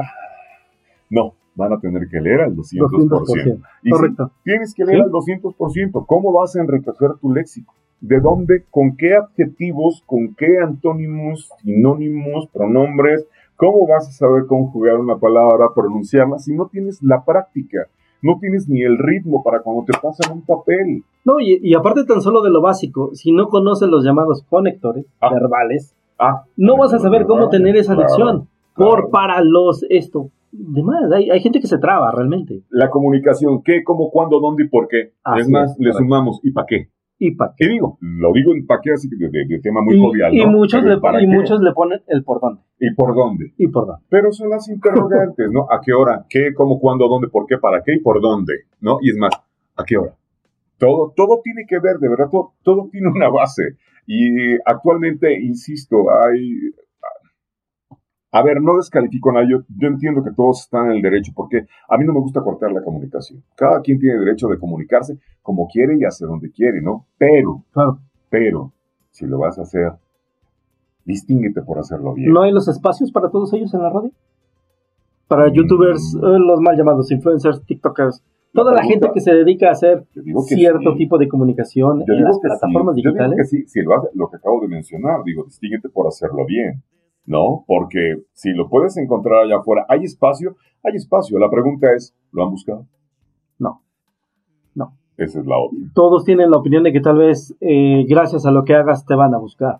no van a tener que leer al 200%. Y Correcto. tienes que leer al 200%. ¿Cómo vas a enriquecer tu léxico? ¿De dónde? ¿Con qué adjetivos? ¿Con qué antónimos, sinónimos, pronombres? ¿Cómo vas a saber conjugar una palabra, pronunciarla si no tienes la práctica? No tienes ni el ritmo para cuando te pasan un papel. No, y, aparte tan solo de lo básico, si no conoces los llamados conectores ah. verbales, ah, no vas a saber cómo tener esa dicción. Por para los esto. Demás, hay, hay gente que se traba realmente. La comunicación, qué, cómo, cuándo, dónde y por qué. es más, le sumamos y para qué. ¿Y para qué? digo? Lo digo en para qué, así que de, tema muy jovial. Y, muchos, le, y muchos le ponen el por dónde. ¿Y por dónde? ¿Y por dónde? Pero son las interrogantes, ¿no? ¿A qué hora? ¿Qué, cómo, cuándo, dónde, por qué, para qué y por dónde? ¿No? Y es más, ¿a qué hora? Todo, todo tiene que ver, de verdad, todo, todo tiene una base. Y actualmente, insisto, hay a ver, no descalifico a nadie. Yo, yo, entiendo que todos están en el derecho porque a mí no me gusta cortar la comunicación. Cada quien tiene derecho de comunicarse como quiere y hacia donde quiere, ¿no? Pero, pero, si lo vas a hacer, distínguete por hacerlo bien. ¿No hay los espacios para todos ellos en la radio? Para mm. youtubers, eh, los mal llamados influencers, tiktokers, toda la, gente que se dedica a hacer cierto tipo de comunicación en las plataformas digitales. Yo digo que sí, si lo, hace, lo que acabo de mencionar, digo, distínguete por hacerlo bien ¿no? Porque si lo puedes encontrar allá afuera, ¿hay espacio? Hay espacio. La pregunta es, ¿lo han buscado? No. No. Esa es la otra. Todos tienen la opinión de que tal vez eh, gracias a lo que hagas te van a buscar.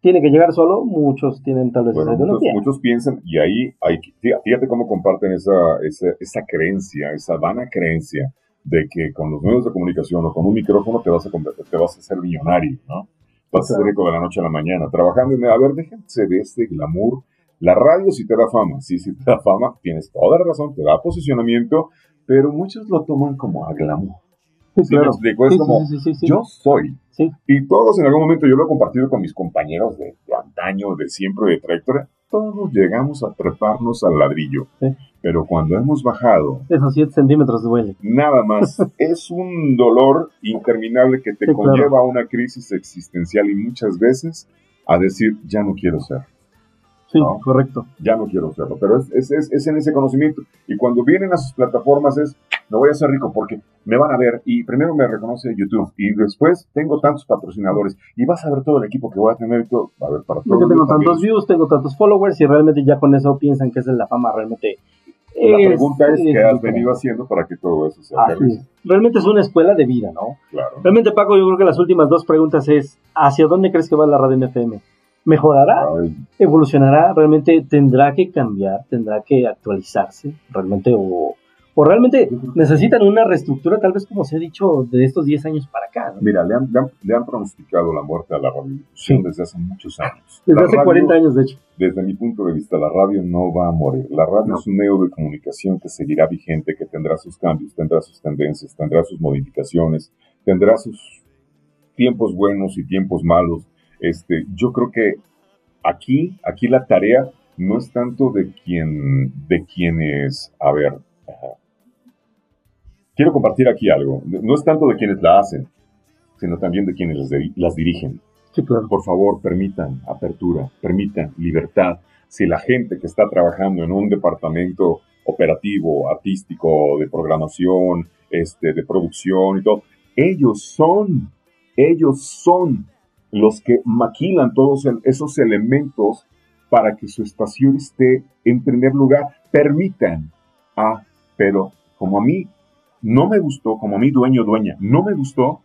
Tiene que llegar solo, muchos tienen tal vez Bueno, esa muchos, muchos piensan, y ahí hay, fíjate cómo comparten esa, esa, esa creencia, esa vana creencia de que con los medios de comunicación o con un micrófono te vas a convertir, te vas a hacer millonario, ¿no? Vas a ser rico de la noche a la mañana, trabajando en, a ver, déjense de este glamour. La radio sí te da fama, sí, sí te da fama, tienes toda la razón, te da posicionamiento, pero muchos lo toman como a glamour. Sí, ¿Sí me explico? Es Sí, como, yo soy, y todos en algún momento, yo lo he compartido con mis compañeros de, de antaño, de siempre, de trayectoria, todos llegamos a treparnos al ladrillo. Pero cuando hemos bajado, Esos 7 centímetros duele. nada más, es un dolor interminable que te Sí, claro. conlleva a una crisis existencial y muchas veces a decir, ya no quiero ser, Sí, No. correcto. ya no quiero serlo. Pero es, es, es, es en ese conocimiento. Y cuando vienen a sus plataformas es, no voy a ser rico porque me van a ver y primero me reconoce YouTube y después tengo tantos patrocinadores y vas a ver todo el equipo que voy a tener todo. A ver, para todo Porque tengo también. tantos views, tengo tantos followers y realmente ya con eso piensan que esa es la fama realmente. La pregunta es, ¿qué has venido haciendo para que todo eso se Así realice? es. Realmente es una escuela de vida, ¿no? Claro. Realmente, Paco, yo creo que las últimas dos preguntas es, ¿hacia dónde crees que va la radio FM? ¿Mejorará? Ay, ¿Evolucionará? ¿Realmente tendrá que cambiar? ¿Tendrá que actualizarse? ¿Realmente? ¿O, o realmente necesitan una reestructura, tal vez como se ha dicho, de estos 10 años para acá? ¿no? Mira, le han, le, han, le han pronosticado la muerte a la radiodifusión Sí. desde hace muchos años. Desde La hace radio, 40 años, de hecho. Desde mi punto de vista, la radio no va a morir. La radio No. es un medio de comunicación que seguirá vigente, que tendrá sus cambios, tendrá sus tendencias, tendrá sus modificaciones, tendrá sus tiempos buenos y tiempos malos. Este, yo creo que aquí, aquí la tarea no es tanto de quien, de quienes, a ver, ajá. quiero compartir aquí algo. No es tanto de quienes la hacen, sino también de quienes las, diri- las dirigen Sí, claro. por favor, permitan apertura, permitan libertad. Si la gente que está trabajando en un departamento operativo, artístico, de programación, este, de producción y todo, ellos son, ellos son los que maquilan todos esos elementos para que su estación esté en primer lugar. Permitan. Ah, pero como a mí no me gustó, como a mí dueño, dueña, no me gustó,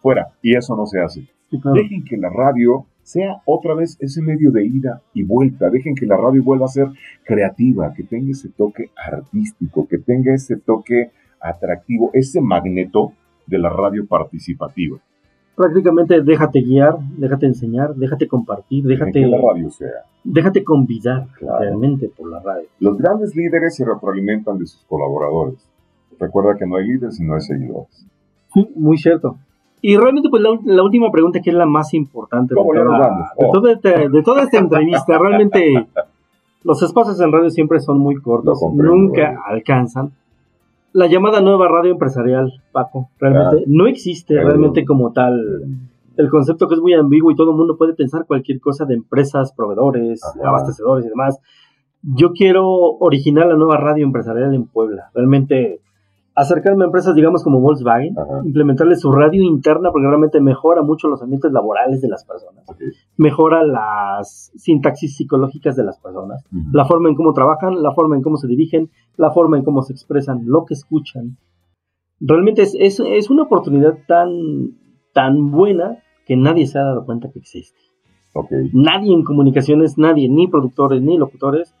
fuera. Y eso no se hace. Sí, claro. Dejen que la radio sea otra vez ese medio de ida y vuelta. Dejen que la radio vuelva a ser creativa, que tenga ese toque artístico, que tenga ese toque atractivo, ese magneto de la radio participativa. Prácticamente déjate guiar, déjate enseñar, déjate compartir, déjate, que la radio sea. déjate convidar Claro. realmente por la radio. Los grandes líderes se retroalimentan de sus colaboradores. Recuerda que no hay líderes y no hay seguidores. Sí, muy cierto. Y realmente, pues la, última pregunta, que es la más importante de ¿Cómo ya toda, de Oh. toda esta, de toda esta entrevista, realmente los espacios en radio siempre son muy cortos, nunca eh. alcanzan. La llamada nueva radio empresarial, Paco, realmente Ah. no existe realmente como tal. El concepto que es muy ambiguo y todo el mundo puede pensar cualquier cosa de empresas, proveedores, Ajá. abastecedores y demás. Yo quiero originar la nueva radio empresarial en Puebla. Realmente acercarme a empresas, digamos, como Volkswagen, Ajá. implementarle su radio interna porque realmente mejora mucho los ambientes laborales de las personas, mejora las sintaxis psicológicas de las personas, la forma en cómo trabajan, la forma en cómo se dirigen, la forma en cómo se expresan, lo que escuchan. Realmente es, es, es una oportunidad tan, tan buena que nadie se ha dado cuenta que existe. Nadie en comunicaciones, nadie, ni productores, ni locutores.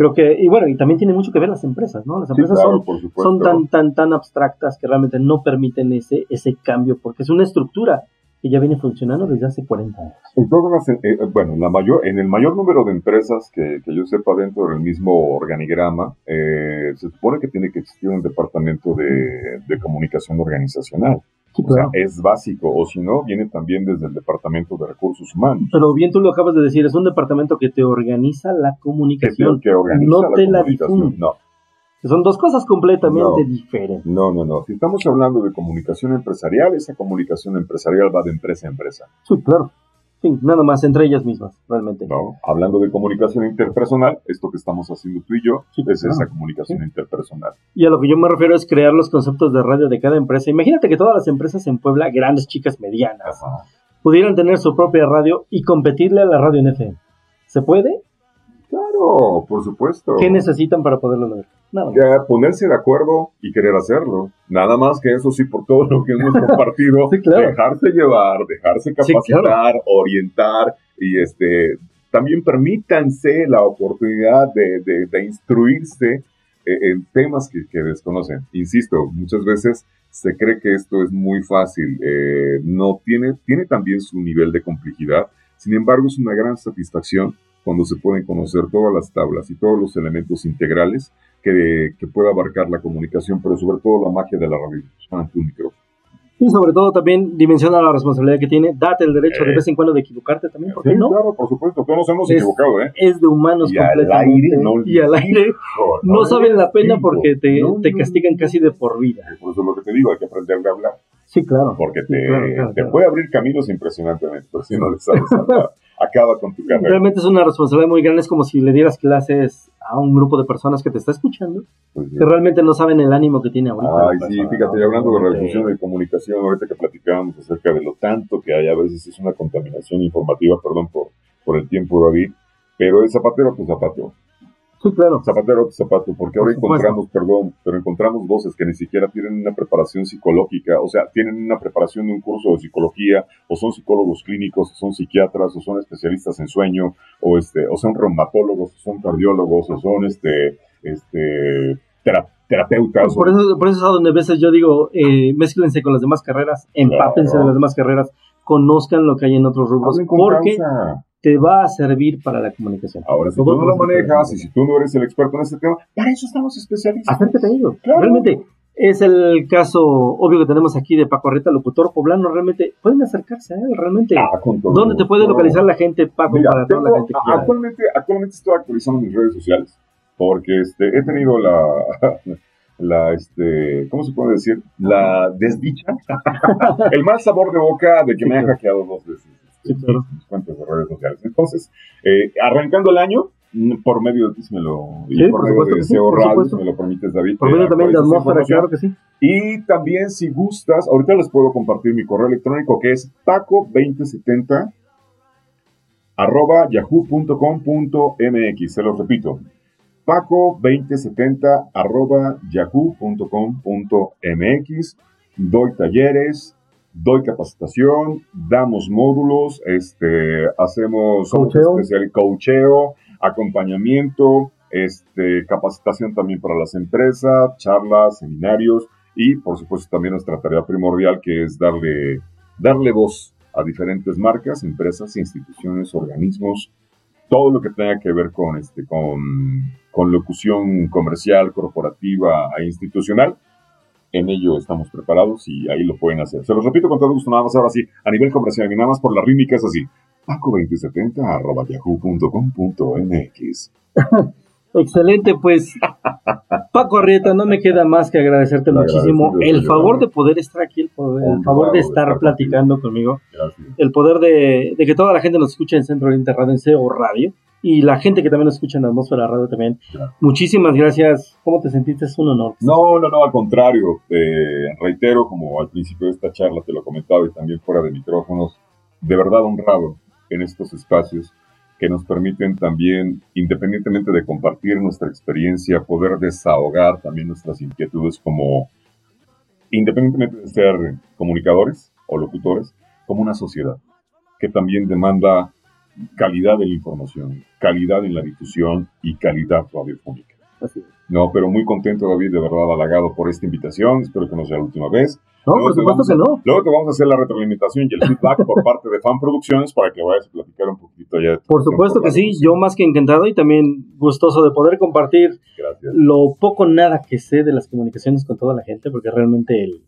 Creo que, y bueno, y también tiene mucho que ver las empresas, ¿no? Las Sí, empresas claro, son son tan, tan, tan abstractas que realmente no permiten ese, ese cambio, porque es una estructura que ya viene funcionando desde hace 40 años. En todas las, eh, bueno, en la mayor, en el mayor número de empresas que, que yo sepa dentro del mismo organigrama, eh, se supone que tiene que existir un departamento de, de comunicación organizacional. O sea, es básico, o si no, viene también desde el departamento de recursos humanos. Pero bien tú lo acabas de decir, es un departamento que te organiza la comunicación. que organiza no la te la comunicación. difunde. No, Son dos cosas completamente No. diferentes. no, no, no. Si estamos hablando de comunicación empresarial, esa comunicación empresarial va de empresa a empresa. Sí, claro. Sí, nada más entre ellas mismas, realmente. ¿no? Hablando de comunicación interpersonal, esto que estamos haciendo tú y yo Sí, es claro. esa comunicación interpersonal. Y a lo que yo me refiero es crear los conceptos de radio de cada empresa. Imagínate que todas las empresas en Puebla, grandes, chicas, medianas, Ajá. pudieran tener su propia radio y competirle a la radio en FM. ¿Se puede? Claro, por supuesto. ¿Qué necesitan para poderlo lograr? Nada. Ya, ponerse de acuerdo y querer hacerlo. Nada más que eso sí, por todo lo que hemos compartido, dejarse llevar, dejarse capacitar, orientar y este también permítanse la oportunidad de, de, instruirse eh, en temas que, que, desconocen. Insisto, muchas veces se cree que esto es muy fácil. Eh, no tiene, tiene también su nivel de complejidad. Sin embargo, es una gran satisfacción cuando se pueden conocer todas las tablas y todos los elementos integrales que, que pueda abarcar la comunicación, pero sobre todo la magia de la radio ante un micrófono. Y sobre todo también dimensiona la responsabilidad que tiene, date el derecho de eh. vez en cuando de equivocarte también, ¿por qué no? Claro, por supuesto, todos nos hemos equivocado, ¿eh? Es de humanos y Al aire, no, y al aire no, saben la pena porque te, te castigan casi de por vida. Por eso es lo que te digo, hay que aprender a hablar. Sí, claro. Porque te, te puede abrir caminos impresionantemente, pero si no le sabes acaba con tu carrera. Realmente es una responsabilidad muy grande, es como si le dieras clases a un grupo de personas que te está escuchando, pues que realmente no saben el ánimo que tiene ahorita. Ay, sí, fíjate, hablando de reducción de comunicación, ahorita que platicábamos acerca de lo tanto que hay, a veces es una contaminación informativa, perdón por, por el tiempo, David, pero el zapatero, pues zapatero. Sí, claro. Zapatero zapato, porque ahora encontramos, perdón, pero encontramos voces que ni siquiera tienen una preparación psicológica, o sea, tienen una preparación de un curso de psicología, o son psicólogos clínicos, o son psiquiatras, o son especialistas en sueño, o este, o son reumatólogos, o son cardiólogos, o son este, este, terapeutas. Por eso, por eso es a donde a veces yo digo, eh, mezclense con las demás carreras, empápense de las demás carreras, conozcan lo que hay en otros rubros, porque te va a servir para la comunicación. Ahora, si tú no lo manejas y si tú no eres el experto en ese tema, para eso estamos especialistas. Acércate a ello. Realmente, es el caso obvio que tenemos aquí de Paco Arreta, locutor poblano. Realmente, pueden acercarse a él, realmente. Ah, ¿Dónde te puede localizar la gente, Paco, para toda la gente que actualmente, actualmente estoy actualizando mis redes sociales porque este, he tenido la, la, este, ¿cómo se puede decir? La desdicha, el mal sabor de boca de que me han hackeado dos veces sí, claro. cuentas de redes sociales. Entonces, eh, arrancando el año, mm, por medio de ti, me lo, sí, por, medio de SEO Radio, si me lo permites, David. Por medio también de atmósfera, claro que sí. Y también, si gustas, ahorita les puedo compartir mi correo electrónico que es paco2070 arroba yahoo.com.mx. Se lo repito, paco2070 arroba yahoo.com.mx. Doy talleres, doy capacitación, damos módulos, este, hacemos coacheo, especial, coacheo acompañamiento, este, capacitación también para las empresas, charlas, seminarios y por supuesto también nuestra tarea primordial que es darle, darle voz a diferentes marcas, empresas, instituciones, organismos, todo lo que tenga que ver con, este, con, con locución comercial, corporativa e institucional en ello estamos preparados y ahí lo pueden hacer. Se los repito con todo gusto, nada más ahora sí, a nivel comercial y nada más por la rítmica es así. Paco2070 arroba yahoo.com.mx. Excelente, pues Paco Arrieta, no me queda más que agradecerte muchísimo el favor de poder estar aquí, el, favor de estar platicando conmigo, el poder de, que toda la gente nos escuche en Centro Oriente Radio, en CEO Radio, y la gente que también nos escucha en Atmósfera Radio también. Muchísimas gracias. ¿Cómo te sentiste? Es un honor. No, no, no, al contrario. reitero, como al principio de esta charla te lo comentaba y también fuera de micrófonos, de verdad honrado en estos espacios que nos permiten también, independientemente de compartir nuestra experiencia, poder desahogar también nuestras inquietudes como, independientemente de ser comunicadores o locutores, como una sociedad que también demanda calidad de la información, calidad en la difusión y calidad radiofónica. No, pero muy contento, David, de verdad halagado por esta invitación. Espero que no sea la última vez. No, por supuesto que no. Luego te vamos a hacer la retroalimentación y el feedback por parte de Fan Producciones para que vayas a platicar un poquito ya. Por supuesto que sí, yo más que encantado y también gustoso de poder compartir lo poco nada que sé de las comunicaciones con toda la gente, porque realmente el,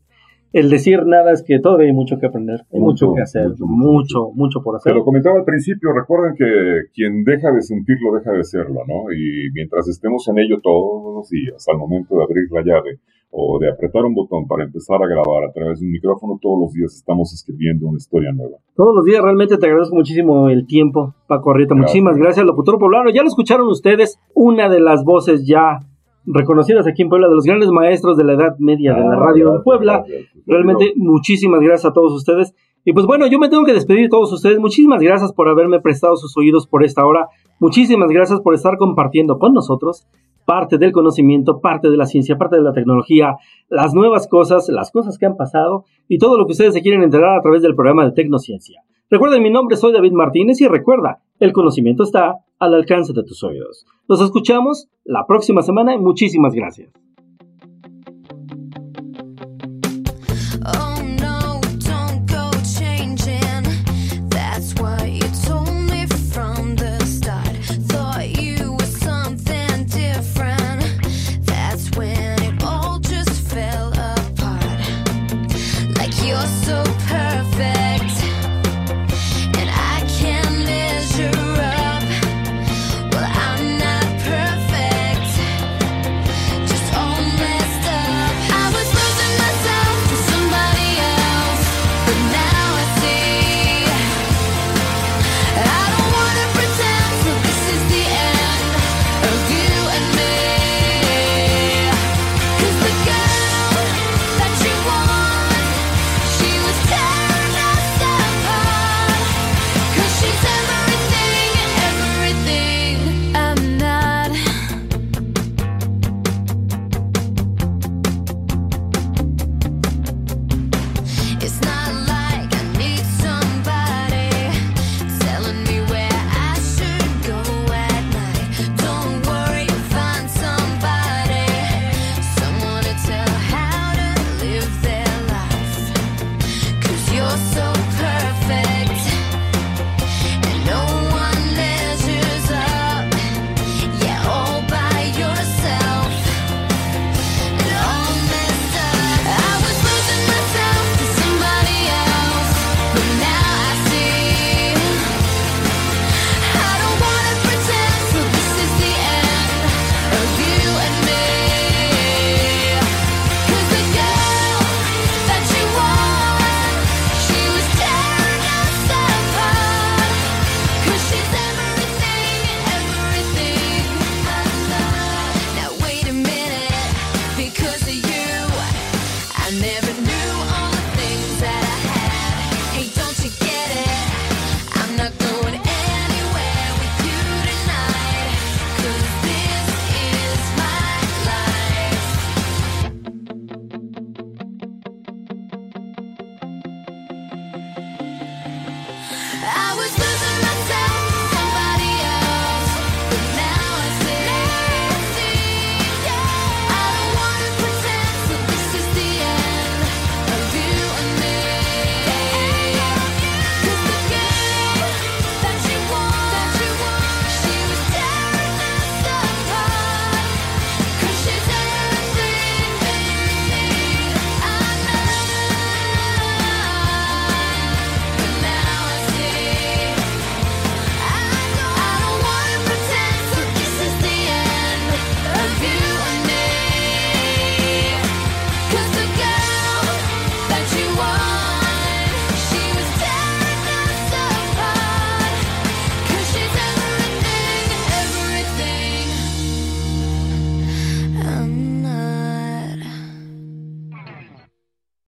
el decir nada es que todavía hay mucho que aprender, hay mucho, que hacer, mucho, mucho, por hacer. Te lo comentaba al principio, recuerden que quien deja de sentirlo, deja de serlo, ¿no? Y mientras estemos en ello todos los días, al momento de abrir la llave o de apretar un botón para empezar a grabar a través de un micrófono, todos los días estamos escribiendo una historia nueva. Todos los días realmente te agradezco muchísimo el tiempo, Paco Arrieta. Muchísimas gracias, locutor poblano. Ya lo escucharon ustedes, una de las voces ya reconocidas aquí en Puebla, de los grandes maestros de la Edad Media de la ah, radio en Puebla. Realmente muchísimas gracias a todos ustedes. Y pues bueno, yo me tengo que despedir de todos ustedes. Muchísimas gracias por haberme prestado sus oídos por esta hora. Muchísimas gracias por estar compartiendo con nosotros parte del conocimiento, parte de la ciencia, parte de la tecnología, las nuevas cosas, las cosas que han pasado y todo lo que ustedes se quieren enterar a través del programa de Tecnociencia. Recuerden, mi nombre soy David Martínez y recuerda, el conocimiento está al alcance de tus oídos. Nos escuchamos la próxima semana y muchísimas gracias.